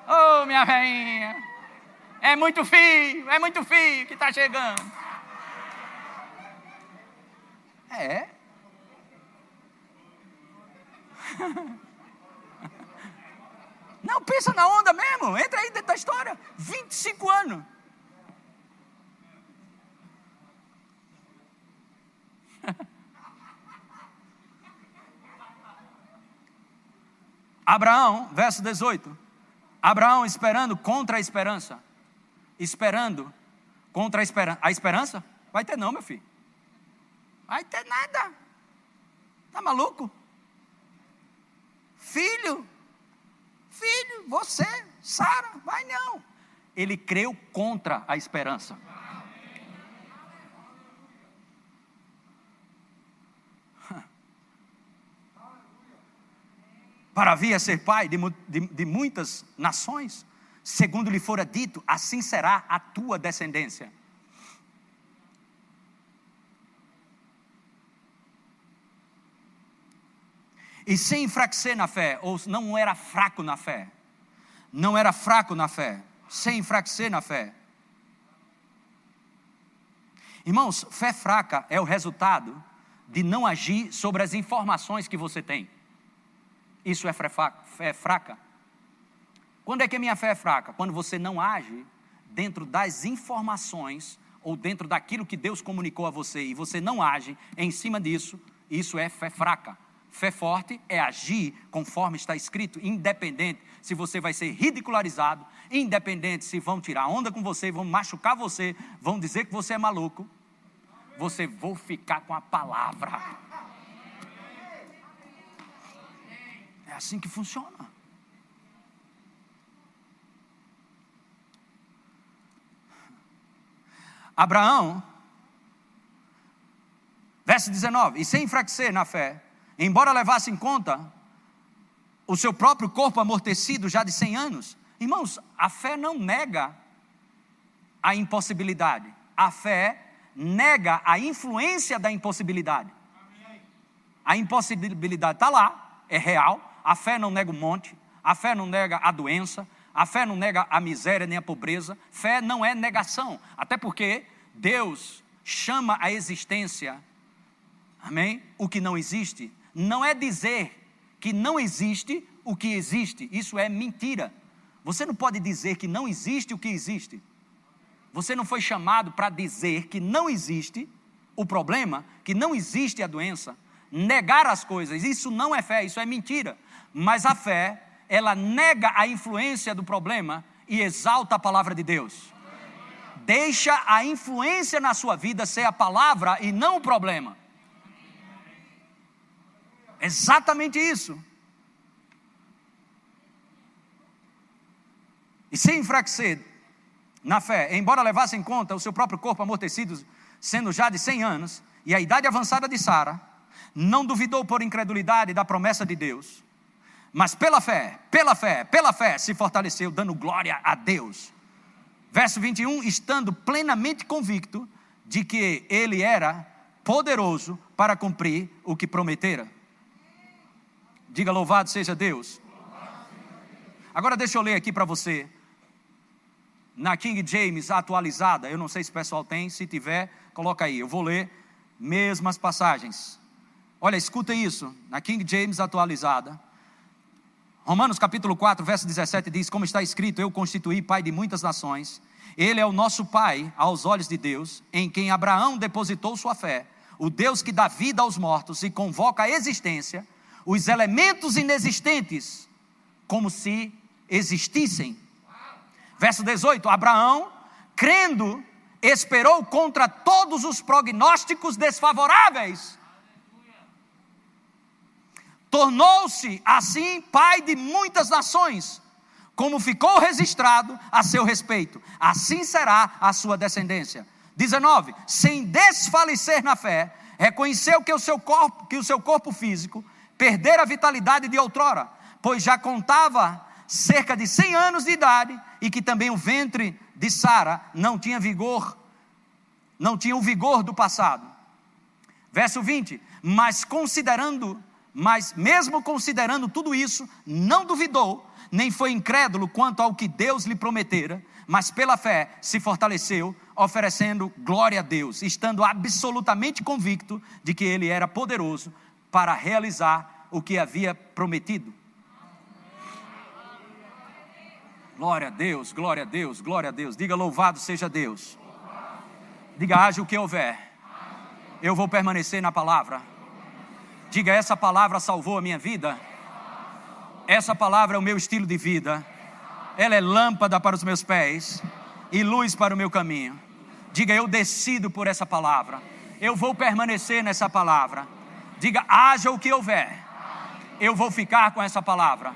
Oh, minha velhinha. É muito filho, é muito filho que está chegando. É. Não, pensa na onda mesmo. Entra aí dentro da história. 25 anos. Abraão, verso 18. Abraão esperando contra a esperança. Esperando contra a esperança. A esperança? Vai ter não, meu filho. Vai ter nada. Tá maluco? Filho, filho, você, Sara, vai não. Ele creu contra a esperança. Para vir a ser pai de, de, de muitas nações, segundo lhe fora dito, assim será a tua descendência. E sem enfraquecer na fé, ou não era fraco na fé, não era fraco na fé, sem enfraquecer na fé. Irmãos, fé fraca é o resultado de não agir sobre as informações que você tem. Isso é fé fraca? Quando é que a minha fé é fraca? Quando você não age dentro das informações ou dentro daquilo que Deus comunicou a você e você não age em cima disso, isso é fé fraca. Fé forte é agir conforme está escrito, independente se você vai ser ridicularizado, independente se vão tirar onda com você, vão machucar você, vão dizer que você é maluco. Você vou ficar com a palavra. É assim que funciona. Abraão, verso 19: E sem enfraquecer na fé, embora levasse em conta o seu próprio corpo amortecido já de 100 anos, irmãos, a fé não nega a impossibilidade, a fé nega a influência da impossibilidade. A impossibilidade está lá, é real, a fé não nega o monte, a fé não nega a doença, a fé não nega a miséria nem a pobreza. Fé não é negação, até porque Deus chama a existência, amém? O que não existe. Não é dizer que não existe o que existe, isso é mentira. Você não pode dizer que não existe o que existe. Você não foi chamado para dizer que não existe o problema, que não existe a doença, negar as coisas, isso não é fé, isso é mentira. Mas a fé, ela nega a influência do problema e exalta a palavra de Deus. Deixa a influência na sua vida ser a palavra e não o problema. Exatamente isso. E sem enfraquecer na fé, embora levasse em conta o seu próprio corpo amortecido, sendo já de 100 anos, e a idade avançada de Sara, não duvidou por incredulidade da promessa de Deus, mas pela fé, pela fé, pela fé se fortaleceu, dando glória a Deus. Verso 21, estando plenamente convicto de que ele era poderoso para cumprir o que prometera. Diga louvado seja Deus. Agora deixa eu ler aqui para você na King James atualizada, eu não sei se o pessoal tem, se tiver, coloca aí, eu vou ler mesmas passagens. Olha, escuta isso, na King James atualizada. Romanos capítulo 4, verso 17 diz: Como está escrito, eu constituí pai de muitas nações. Ele é o nosso pai aos olhos de Deus, em quem Abraão depositou sua fé, o Deus que dá vida aos mortos e convoca à existência os elementos inexistentes, como se existissem Verso 18: Abraão, crendo, esperou contra todos os prognósticos desfavoráveis. Tornou-se assim pai de muitas nações, como ficou registrado a seu respeito. Assim será a sua descendência. 19: Sem desfalecer na fé, reconheceu que o seu corpo, que o seu corpo físico perdera a vitalidade de outrora, pois já contava cerca de 100 anos de idade e que também o ventre de Sara não tinha vigor, não tinha o vigor do passado. Verso 20: Mas considerando, mas mesmo considerando tudo isso, não duvidou, nem foi incrédulo quanto ao que Deus lhe prometera, mas pela fé se fortaleceu, oferecendo glória a Deus, estando absolutamente convicto de que ele era poderoso para realizar o que havia prometido. Glória a Deus, glória a Deus, glória a Deus. Diga louvado seja Deus. Diga haja o que houver. Eu vou permanecer na palavra. Diga essa palavra salvou a minha vida. Essa palavra é o meu estilo de vida. Ela é lâmpada para os meus pés e luz para o meu caminho. Diga eu decido por essa palavra. Eu vou permanecer nessa palavra. Diga haja o que houver. Eu vou ficar com essa palavra.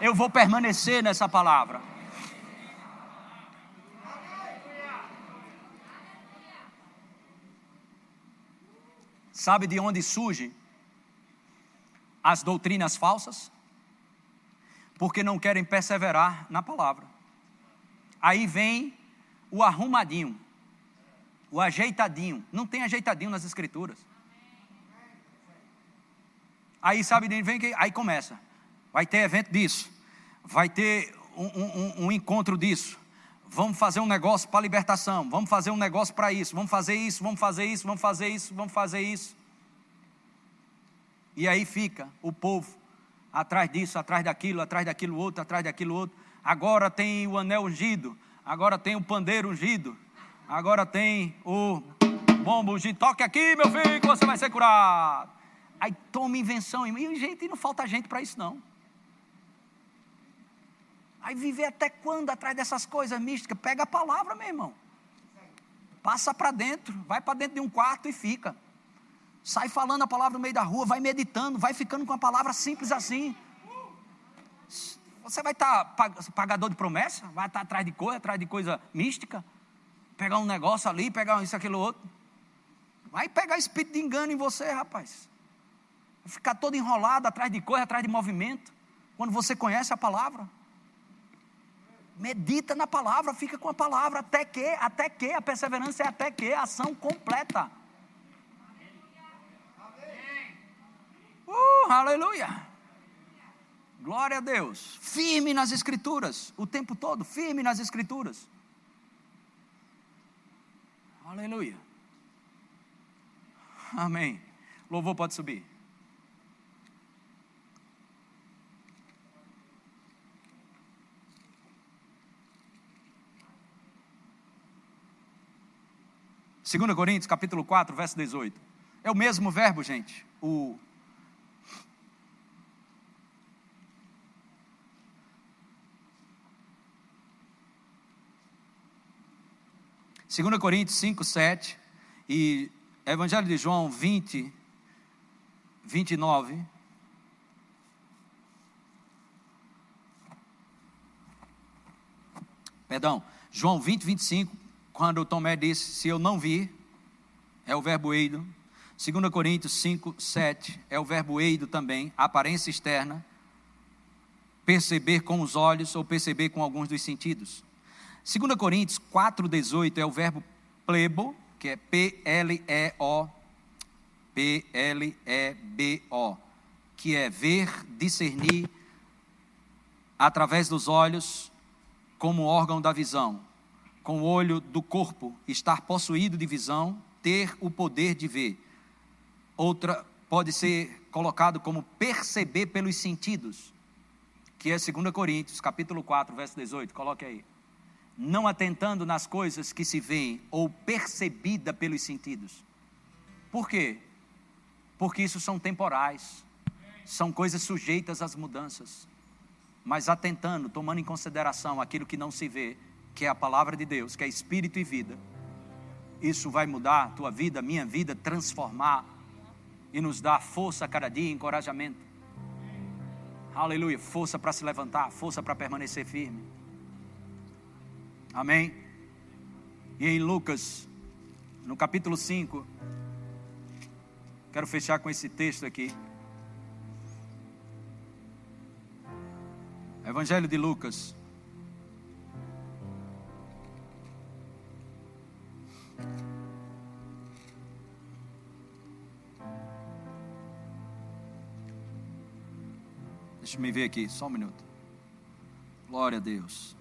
Eu vou permanecer nessa palavra. Sabe de onde surgem as doutrinas falsas? Porque não querem perseverar na palavra. Aí vem o arrumadinho, o ajeitadinho. Não tem ajeitadinho nas escrituras. Aí sabe vem que aí começa. Vai ter evento disso, vai ter um, um, um encontro disso, vamos fazer um negócio para libertação, vamos fazer um negócio para isso, vamos fazer isso, vamos fazer isso, vamos fazer isso, vamos fazer isso. E aí fica o povo atrás disso, atrás daquilo, atrás daquilo outro, atrás daquilo outro. Agora tem o anel ungido, agora tem o pandeiro ungido, agora tem o bombo ungido. Toque aqui, meu filho, que você vai ser curado. Aí toma invenção, e gente, não falta gente para isso não. Aí viver até quando atrás dessas coisas místicas? Pega a palavra, meu irmão. Passa para dentro, vai para dentro de um quarto e fica. Sai falando a palavra no meio da rua, vai meditando, vai ficando com a palavra simples assim. Você vai estar tá pagador de promessa? Vai estar tá atrás de coisa, atrás de coisa mística? Pegar um negócio ali, pegar isso, aquilo, outro. Vai pegar espírito de engano em você, rapaz. Vai ficar todo enrolado atrás de coisa, atrás de movimento. Quando você conhece a palavra. Medita na palavra, fica com a palavra, até que, até que, a perseverança é até que, a ação completa. Uh, aleluia! Glória a Deus. Firme nas escrituras, o tempo todo, firme nas escrituras. Aleluia. Amém. Louvor pode subir. 2 Coríntios, capítulo 4, verso 18. É o mesmo verbo, gente. O 2 Coríntios 5, 7 e Evangelho de João 20, 29. Perdão, João 20, 25, quando Tomé disse: Se eu não vir, é o verbo eido. 2 Coríntios 5, 7 é o verbo eido também, aparência externa, perceber com os olhos ou perceber com alguns dos sentidos. 2 Coríntios 4,18 é o verbo plebo, que é P-L-E-O, P-L-E-B-O, que é ver, discernir através dos olhos como órgão da visão, com o olho do corpo, estar possuído de visão, ter o poder de ver. Outra pode ser colocado como perceber pelos sentidos, que é 2 Coríntios, capítulo 4, verso 18. Coloque aí não atentando nas coisas que se veem ou percebida pelos sentidos. Por quê? Porque isso são temporais, são coisas sujeitas às mudanças. Mas atentando, tomando em consideração aquilo que não se vê, que é a palavra de Deus, que é espírito e vida, isso vai mudar a tua vida, minha vida, transformar e nos dar força a cada dia, encorajamento. Aleluia, força para se levantar, força para permanecer firme. Amém? E em Lucas, no capítulo 5, quero fechar com esse texto aqui. Evangelho de Lucas. Deixa eu me ver aqui, só um minuto. Glória a Deus.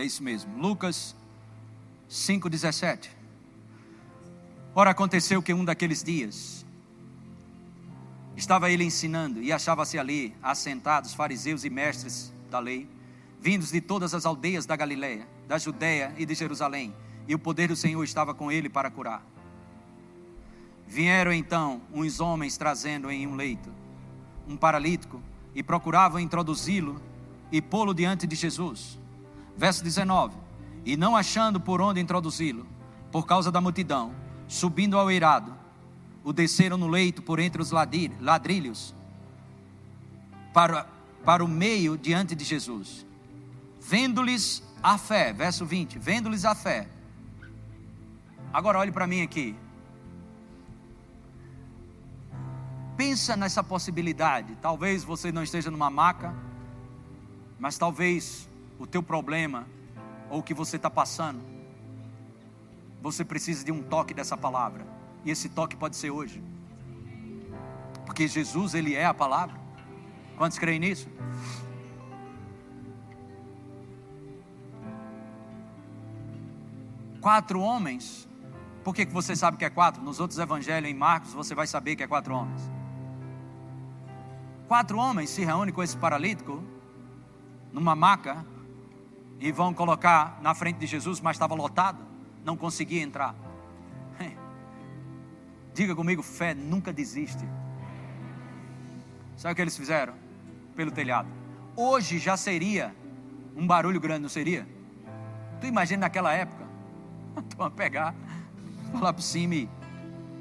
É isso mesmo. Lucas 5,17. Ora, aconteceu que um daqueles dias estava ele ensinando e achava-se ali assentados fariseus e mestres da lei, vindos de todas as aldeias da Galiléia, da Judéia e de Jerusalém, e o poder do Senhor estava com ele para curar. Vieram então uns homens trazendo em um leito um paralítico e procuravam introduzi-lo e pô-lo diante de Jesus. Verso 19: E não achando por onde introduzi-lo, por causa da multidão, subindo ao eirado, o desceram no leito por entre os ladrilhos, para, para o meio diante de Jesus. Vendo-lhes a fé, verso 20: Vendo-lhes a fé. Agora olhe para mim aqui. Pensa nessa possibilidade. Talvez você não esteja numa maca, mas talvez o teu problema ou o que você está passando, você precisa de um toque dessa palavra. E esse toque pode ser hoje. Porque Jesus, Ele é a palavra. Quantos creem nisso? Quatro homens. Por que, que você sabe que é quatro? Nos outros evangelhos, em Marcos, você vai saber que é quatro homens. Quatro homens se reúnem com esse paralítico numa maca e vão colocar na frente de Jesus, mas estava lotado, não conseguia entrar. Diga comigo, fé nunca desiste. Sabe o que eles fizeram? Pelo telhado. Hoje já seria um barulho grande, não seria? Tu imagina naquela época? Tu pegar, falar por cima e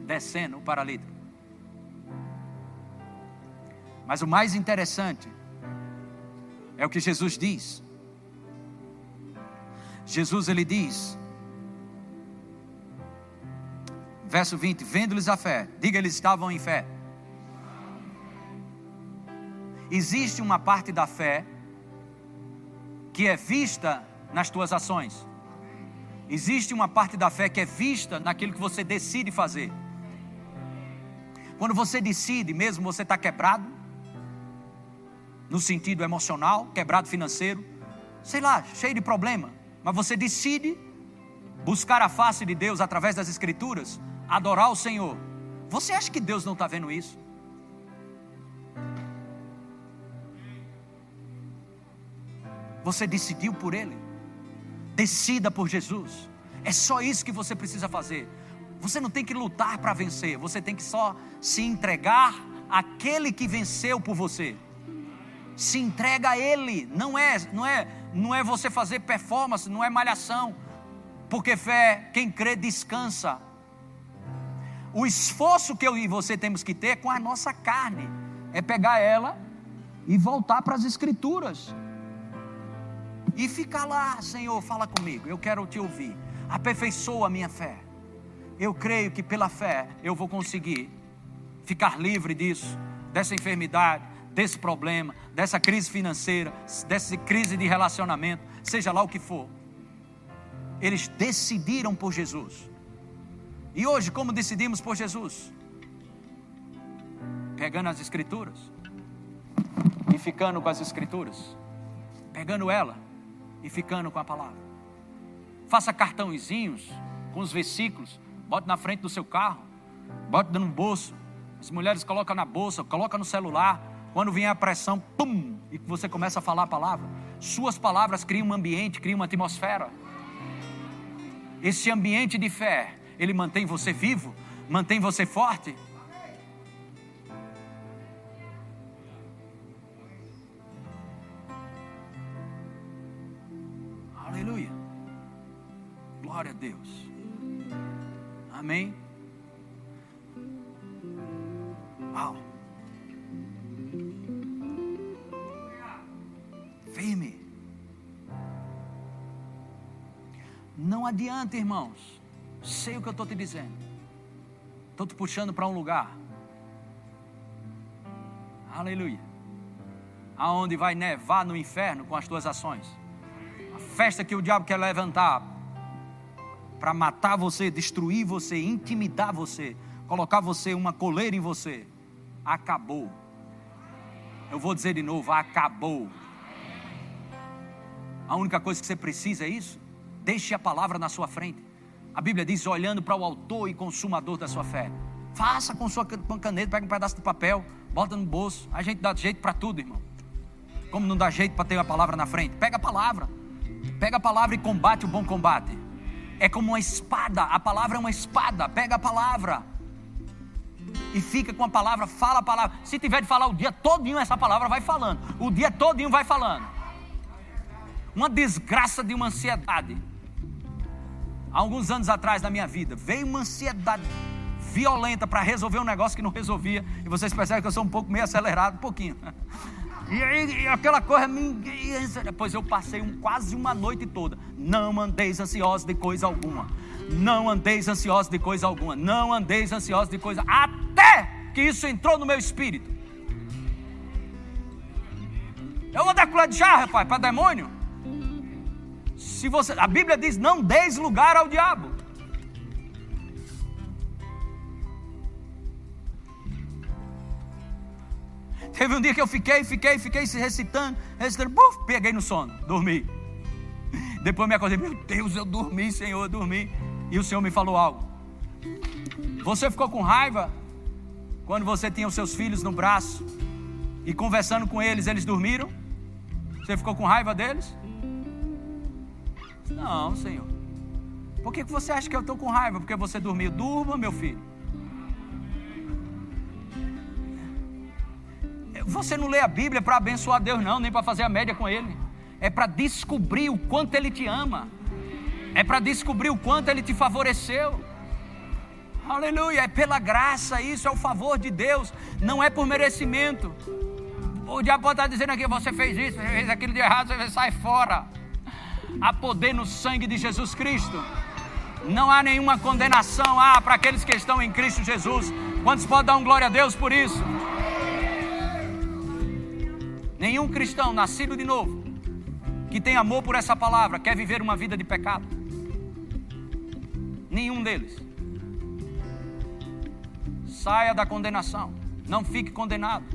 descendo o paralítico. Mas o mais interessante é o que Jesus diz. Jesus ele diz, verso 20: Vendo-lhes a fé, diga, eles estavam em fé. Existe uma parte da fé que é vista nas tuas ações. Existe uma parte da fé que é vista naquilo que você decide fazer. Quando você decide, mesmo você está quebrado, no sentido emocional, quebrado financeiro, sei lá, cheio de problema mas você decide buscar a face de Deus através das Escrituras, adorar o Senhor, você acha que Deus não está vendo isso? Você decidiu por Ele. Decida por Jesus. É só isso que você precisa fazer. Você não tem que lutar para vencer, você tem que só se entregar àquele que venceu por você. Se entrega a Ele, não é, não é, não é você fazer performance, não é malhação. Porque fé, quem crê descansa. O esforço que eu e você temos que ter é com a nossa carne é pegar ela e voltar para as escrituras. E ficar lá, Senhor, fala comigo, eu quero te ouvir. Aperfeiçoa a minha fé. Eu creio que pela fé eu vou conseguir ficar livre disso, dessa enfermidade, desse problema, dessa crise financeira, dessa crise de relacionamento, seja lá o que for. Eles decidiram por Jesus. E hoje, como decidimos por Jesus? Pegando as Escrituras e ficando com as Escrituras, pegando ela e ficando com a palavra. Faça cartãozinhos com os versículos, bote na frente do seu carro, bote no bolso. As mulheres colocam na bolsa, coloca no celular. Quando vier a pressão, pum, e você começa a falar a palavra. Suas palavras criam um ambiente, criam uma atmosfera. Esse ambiente de fé, ele mantém você vivo, mantém você forte. Aleluia. Glória a Deus. Amém. Adianta, irmãos. Sei o que eu estou te dizendo. Estou te puxando para um lugar. Aleluia. Aonde vai nevar no inferno com as tuas ações. A festa que o diabo quer levantar para matar você, destruir você, intimidar você, colocar você uma coleira em você. Acabou. Eu vou dizer de novo: acabou. A única coisa que você precisa é isso. Deixe a palavra na sua frente. A Bíblia diz: olhando para o autor e consumador da sua fé. Faça com sua caneta, pega um pedaço de papel, bota no bolso. A gente dá jeito para tudo, irmão. Como não dá jeito para ter a palavra na frente? Pega a palavra. Pega a palavra e combate o bom combate. É como uma espada. A palavra é uma espada. Pega a palavra. E fica com a palavra, fala a palavra. Se tiver de falar o dia todinho, essa palavra vai falando. O dia todinho vai falando. Uma desgraça de uma ansiedade há alguns anos atrás na minha vida, veio uma ansiedade violenta para resolver um negócio que não resolvia. E vocês percebem que eu sou um pouco meio acelerado, um pouquinho. E aí, aquela coisa. Depois eu passei um, quase uma noite toda. Não andeis ansiosos de coisa alguma. Não andeis ansiosos de coisa alguma. Não andeis ansiosos de coisa. Até que isso entrou no meu espírito. Eu vou dar colher de chá, rapaz, para demônio se você, a Bíblia diz: não deis lugar ao diabo. Teve um dia que eu fiquei, fiquei, fiquei se recitando, recitando, buf, peguei no sono, dormi. Depois me acordei, meu Deus, eu dormi, Senhor, eu dormi. E o Senhor me falou algo. Você ficou com raiva quando você tinha os seus filhos no braço e conversando com eles, eles dormiram? Você ficou com raiva deles? Não, Senhor. Por que você acha que eu estou com raiva? Porque você dormiu. Durma, meu filho. Você não lê a Bíblia para abençoar Deus, não, nem para fazer a média com Ele. É para descobrir o quanto Ele te ama. É para descobrir o quanto Ele te favoreceu. Aleluia, é pela graça, isso é o favor de Deus, não é por merecimento. O diabo pode estar dizendo aqui: você fez isso, você fez aquilo de errado, você sai fora. Há poder no sangue de Jesus Cristo. Não há nenhuma condenação ah, para aqueles que estão em Cristo Jesus. Quantos podem dar um glória a Deus por isso? Nenhum cristão nascido de novo, que tem amor por essa palavra, quer viver uma vida de pecado. Nenhum deles. Saia da condenação. Não fique condenado.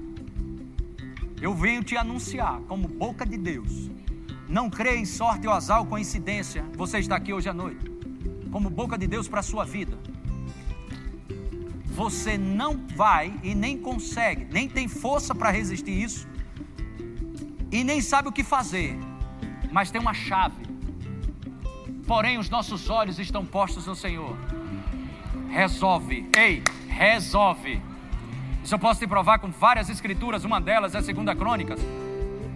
Eu venho te anunciar como boca de Deus não crê em sorte ou azar ou coincidência. Você está aqui hoje à noite, como boca de Deus para a sua vida. Você não vai e nem consegue, nem tem força para resistir isso, e nem sabe o que fazer, mas tem uma chave. Porém, os nossos olhos estão postos no Senhor. Resolve, ei, resolve. Isso eu posso te provar com várias escrituras, uma delas é a Segunda Crônicas.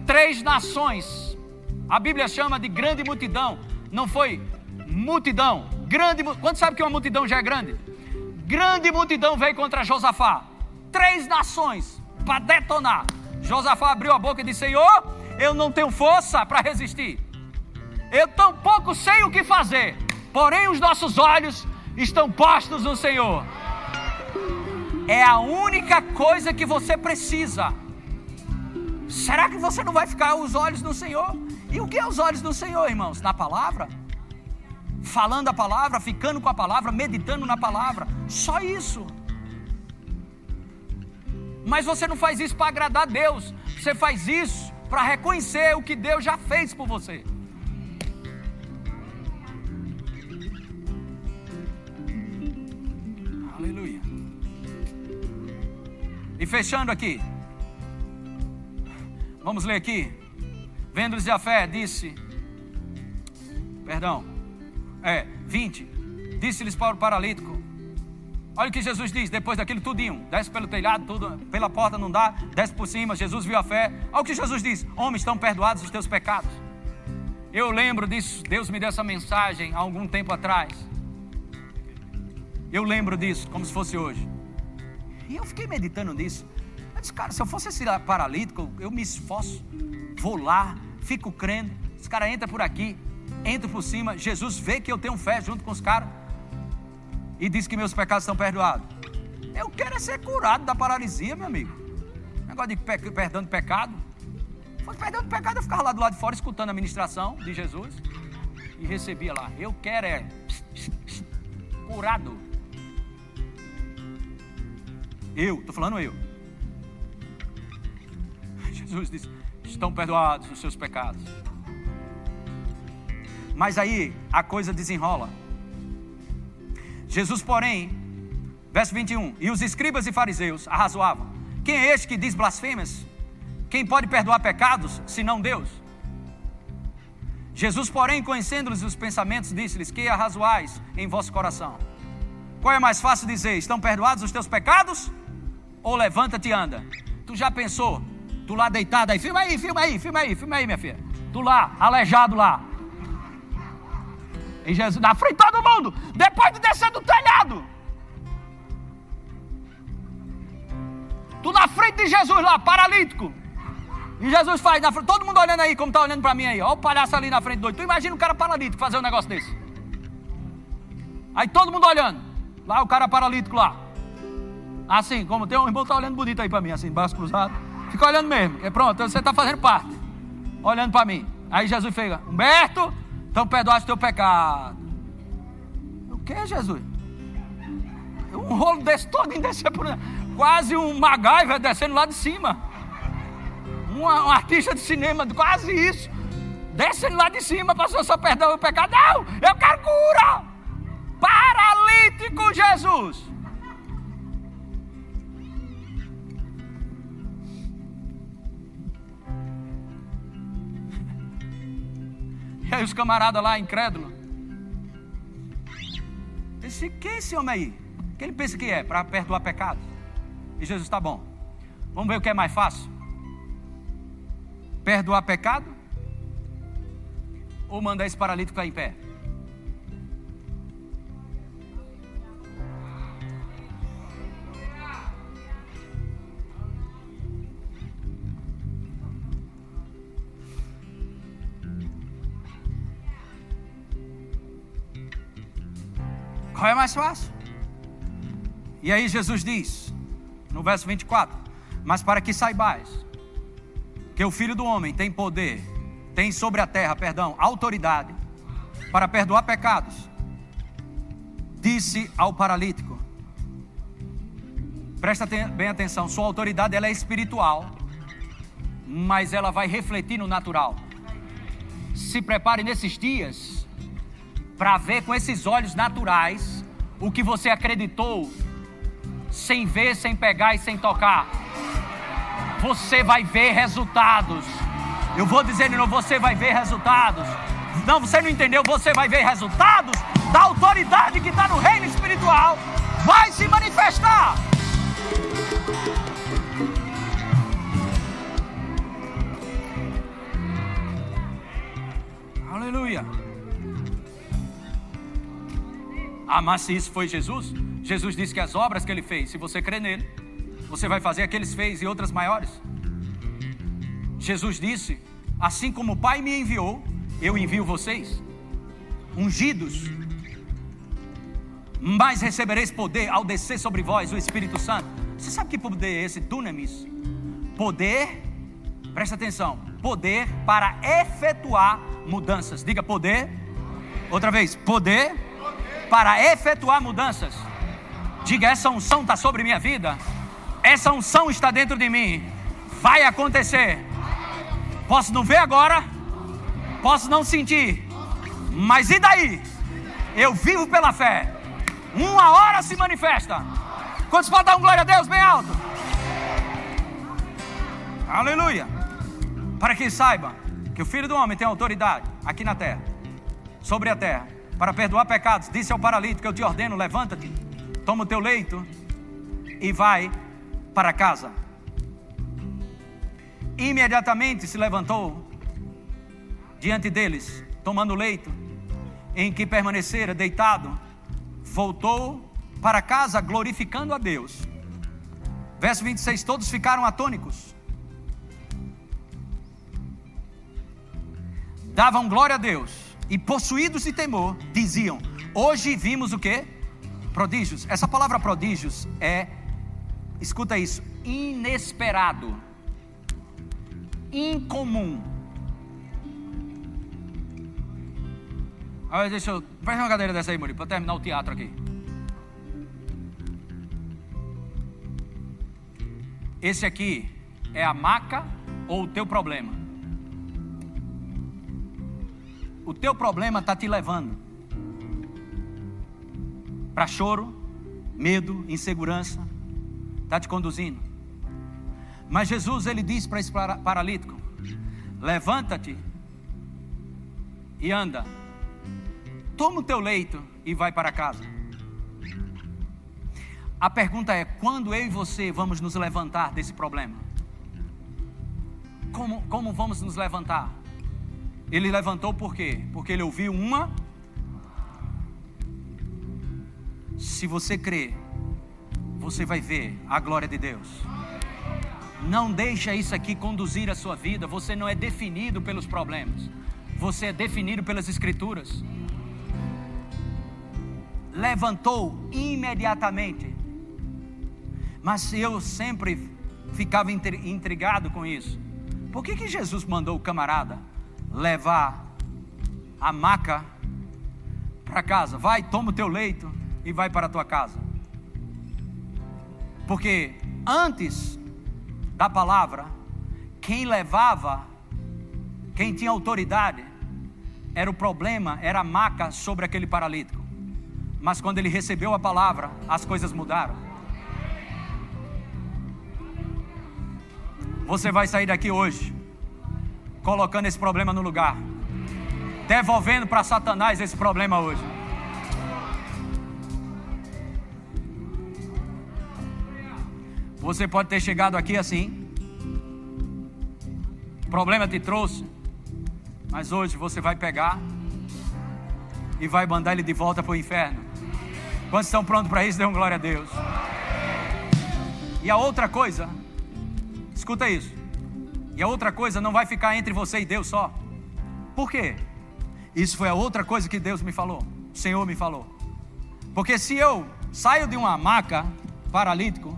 Três nações, a Bíblia chama de grande multidão, não foi multidão, grande, quanto sabe que uma multidão já é grande? Grande multidão veio contra Josafá, três nações para detonar. Josafá abriu a boca e disse: Senhor, eu não tenho força para resistir. Eu tampouco sei o que fazer, porém os nossos olhos estão postos no Senhor. É a única coisa que você precisa. Será que você não vai ficar os olhos no Senhor? E o que é os olhos do Senhor, irmãos? Na palavra? Falando a palavra, ficando com a palavra, meditando na palavra. Só isso. Mas você não faz isso para agradar a Deus. Você faz isso para reconhecer o que Deus já fez por você. Aleluia. E fechando aqui. Vamos ler aqui. Vendo-lhes a fé, disse. Perdão. É, 20. Disse-lhes para o paralítico: Olha o que Jesus diz depois daquilo tudinho. Desce pelo telhado, tudo, pela porta não dá, desce por cima. Jesus viu a fé. Olha o que Jesus diz: Homens, estão perdoados os teus pecados. Eu lembro disso. Deus me deu essa mensagem há algum tempo atrás. Eu lembro disso, como se fosse hoje. E eu fiquei meditando nisso. Eu disse, cara, se eu fosse esse paralítico, eu me esforço, vou lá, fico crendo. Esse cara entra por aqui, entra por cima. Jesus vê que eu tenho fé junto com os caras e diz que meus pecados estão perdoados. Eu quero é ser curado da paralisia, meu amigo. Negócio de pe perdão de pecado. Fosse perdão de pecado, eu ficava lá do lado de fora escutando a ministração de Jesus e recebia lá. Eu quero é curado. Eu, estou falando eu. Jesus disse: estão perdoados os seus pecados. Mas aí a coisa desenrola. Jesus, porém, verso 21, e os escribas e fariseus arrazoavam: Quem é este que diz blasfêmias? Quem pode perdoar pecados, senão Deus? Jesus, porém, conhecendo-lhes os pensamentos, disse-lhes: Que arrazoais em vosso coração? Qual é mais fácil dizer: Estão perdoados os teus pecados? Ou levanta-te e anda? Tu já pensou? Tu lá deitado aí, filma aí, filma aí, filma aí, filma aí, minha filha. Tu lá, aleijado lá, e Jesus, na frente todo mundo, depois de descer do telhado. Tu na frente de Jesus lá, paralítico. E Jesus faz, na frente, todo mundo olhando aí, como está olhando para mim aí. Olha o palhaço ali na frente doido. Tu imagina um cara paralítico fazer um negócio desse. Aí todo mundo olhando. Lá o cara paralítico lá. Assim, como tem um irmão que está olhando bonito aí para mim, assim, braço cruzado. Fica olhando mesmo. É pronto, você está fazendo parte. Olhando para mim. Aí Jesus fica, Humberto, então perdoaste o teu pecado. O que, Jesus? Um rolo desse todo em descer por quase um MacGyver descendo lá de cima. Um, um artista de cinema, quase isso. Descendo lá de cima, passou só perdão o pecado. Não, eu quero cura. Paralítico Jesus. E aí os camaradas lá, incrédulos. Disse, quem é esse homem aí? Que ele pensa que é? Para perdoar pecado? E Jesus, está bom. Vamos ver o que é mais fácil. Perdoar pecado? Ou mandar esse paralítico ficar em pé? Qual é mais fácil? E aí Jesus diz, no verso 24: Mas para que saibais que o Filho do Homem tem poder, tem sobre a terra, perdão, autoridade para perdoar pecados, disse ao paralítico: Presta bem atenção, sua autoridade ela é espiritual, mas ela vai refletir no natural. Se prepare nesses dias para ver com esses olhos naturais o que você acreditou, sem ver, sem pegar e sem tocar. Você vai ver resultados. Eu vou dizer de novo: você vai ver resultados. Não, você não entendeu? Você vai ver resultados da autoridade que está no reino espiritual. Vai se manifestar. Aleluia. Ah, mas se isso foi Jesus, Jesus disse que as obras que ele fez, se você crer nele, você vai fazer aqueles fez e outras maiores. Jesus disse: Assim como o Pai me enviou, eu envio vocês, ungidos. Mas recebereis poder ao descer sobre vós o Espírito Santo. Você sabe que poder é esse? Dunamis. Poder, presta atenção, poder para efetuar mudanças. Diga poder. Outra vez, poder, para efetuar mudanças. Diga, essa unção está sobre minha vida. Essa unção está dentro de mim. Vai acontecer. Posso não ver agora, posso não sentir, mas e daí? Eu vivo pela fé. Uma hora se manifesta. Quantos podem dar um glória a Deus bem alto? Aleluia. Para que saiba que o Filho do Homem tem autoridade aqui na terra, sobre a terra, para perdoar pecados. Disse ao paralítico: Eu te ordeno, levanta-te, toma o teu leito e vai para casa. Imediatamente se levantou diante deles, tomando leito, em que permanecera deitado, voltou para casa glorificando a Deus. Verso 26: Todos ficaram atônicos, davam glória a Deus e possuídos de temor, diziam: Hoje vimos o que? Prodígios. Essa palavra prodígios é, escuta isso, inesperado incomum. Olha, deixa eu. Faz uma cadeira dessa aí, Murilo, para terminar o teatro aqui. Esse aqui é a maca ou o teu problema? O teu problema está te levando para choro, medo, insegurança, está te conduzindo. Mas Jesus ele disse para esse paralítico: Levanta-te e anda. Toma o teu leito e vai para casa. A pergunta é: quando eu e você vamos nos levantar desse problema? Como, como vamos nos levantar? Ele levantou por quê? Porque ele ouviu uma. Se você crer, você vai ver a glória de Deus. Não deixa isso aqui conduzir a sua vida. Você não é definido pelos problemas. Você é definido pelas escrituras. Levantou imediatamente. Mas eu sempre ficava intrigado com isso. Por que, que Jesus mandou o camarada levar a maca para casa? Vai, toma o teu leito e vai para a tua casa. Porque antes da palavra, quem levava, quem tinha autoridade, era o problema, era a maca sobre aquele paralítico. Mas quando ele recebeu a palavra, as coisas mudaram. Você vai sair daqui hoje, colocando esse problema no lugar, devolvendo para Satanás esse problema hoje. Você pode ter chegado aqui assim. O problema te trouxe. Mas hoje você vai pegar e vai mandar ele de volta para o inferno. Quantos estão prontos para isso? Dê um glória a Deus. E a outra coisa, escuta isso. E a outra coisa não vai ficar entre você e Deus só. Por quê? Isso foi a outra coisa que Deus me falou. O Senhor me falou. Porque se eu saio de uma maca paralítico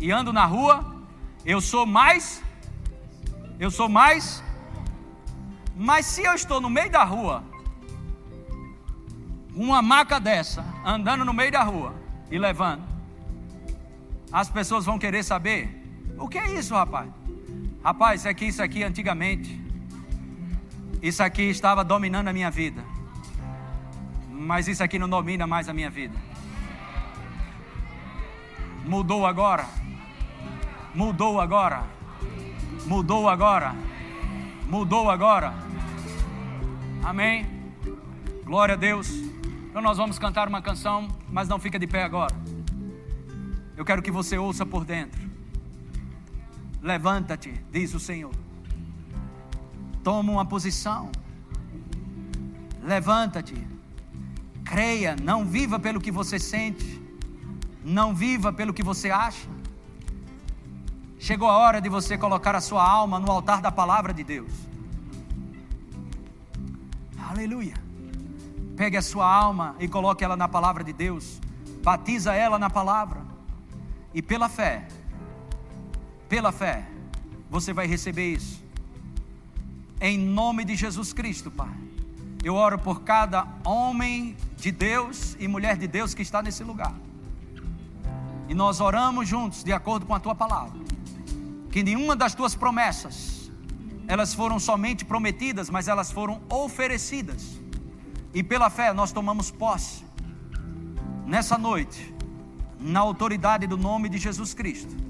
e ando na rua, eu sou mais, eu sou mais, mas se eu estou no meio da rua, uma maca dessa, andando no meio da rua e levando, as pessoas vão querer saber: o que é isso, rapaz? Rapaz, isso aqui, isso aqui antigamente, isso aqui estava dominando a minha vida, mas isso aqui não domina mais a minha vida. Mudou agora. Mudou agora. Mudou agora. Mudou agora. Amém. Glória a Deus. Então nós vamos cantar uma canção, mas não fica de pé agora. Eu quero que você ouça por dentro. Levanta-te, diz o Senhor. Toma uma posição. Levanta-te. Creia, não viva pelo que você sente. Não viva pelo que você acha. Chegou a hora de você colocar a sua alma no altar da palavra de Deus. Aleluia. Pegue a sua alma e coloque ela na palavra de Deus. Batiza ela na palavra. E pela fé, pela fé, você vai receber isso. Em nome de Jesus Cristo, Pai. Eu oro por cada homem de Deus e mulher de Deus que está nesse lugar. E nós oramos juntos, de acordo com a tua palavra. Que nenhuma das tuas promessas, elas foram somente prometidas, mas elas foram oferecidas. E pela fé nós tomamos posse. Nessa noite, na autoridade do nome de Jesus Cristo.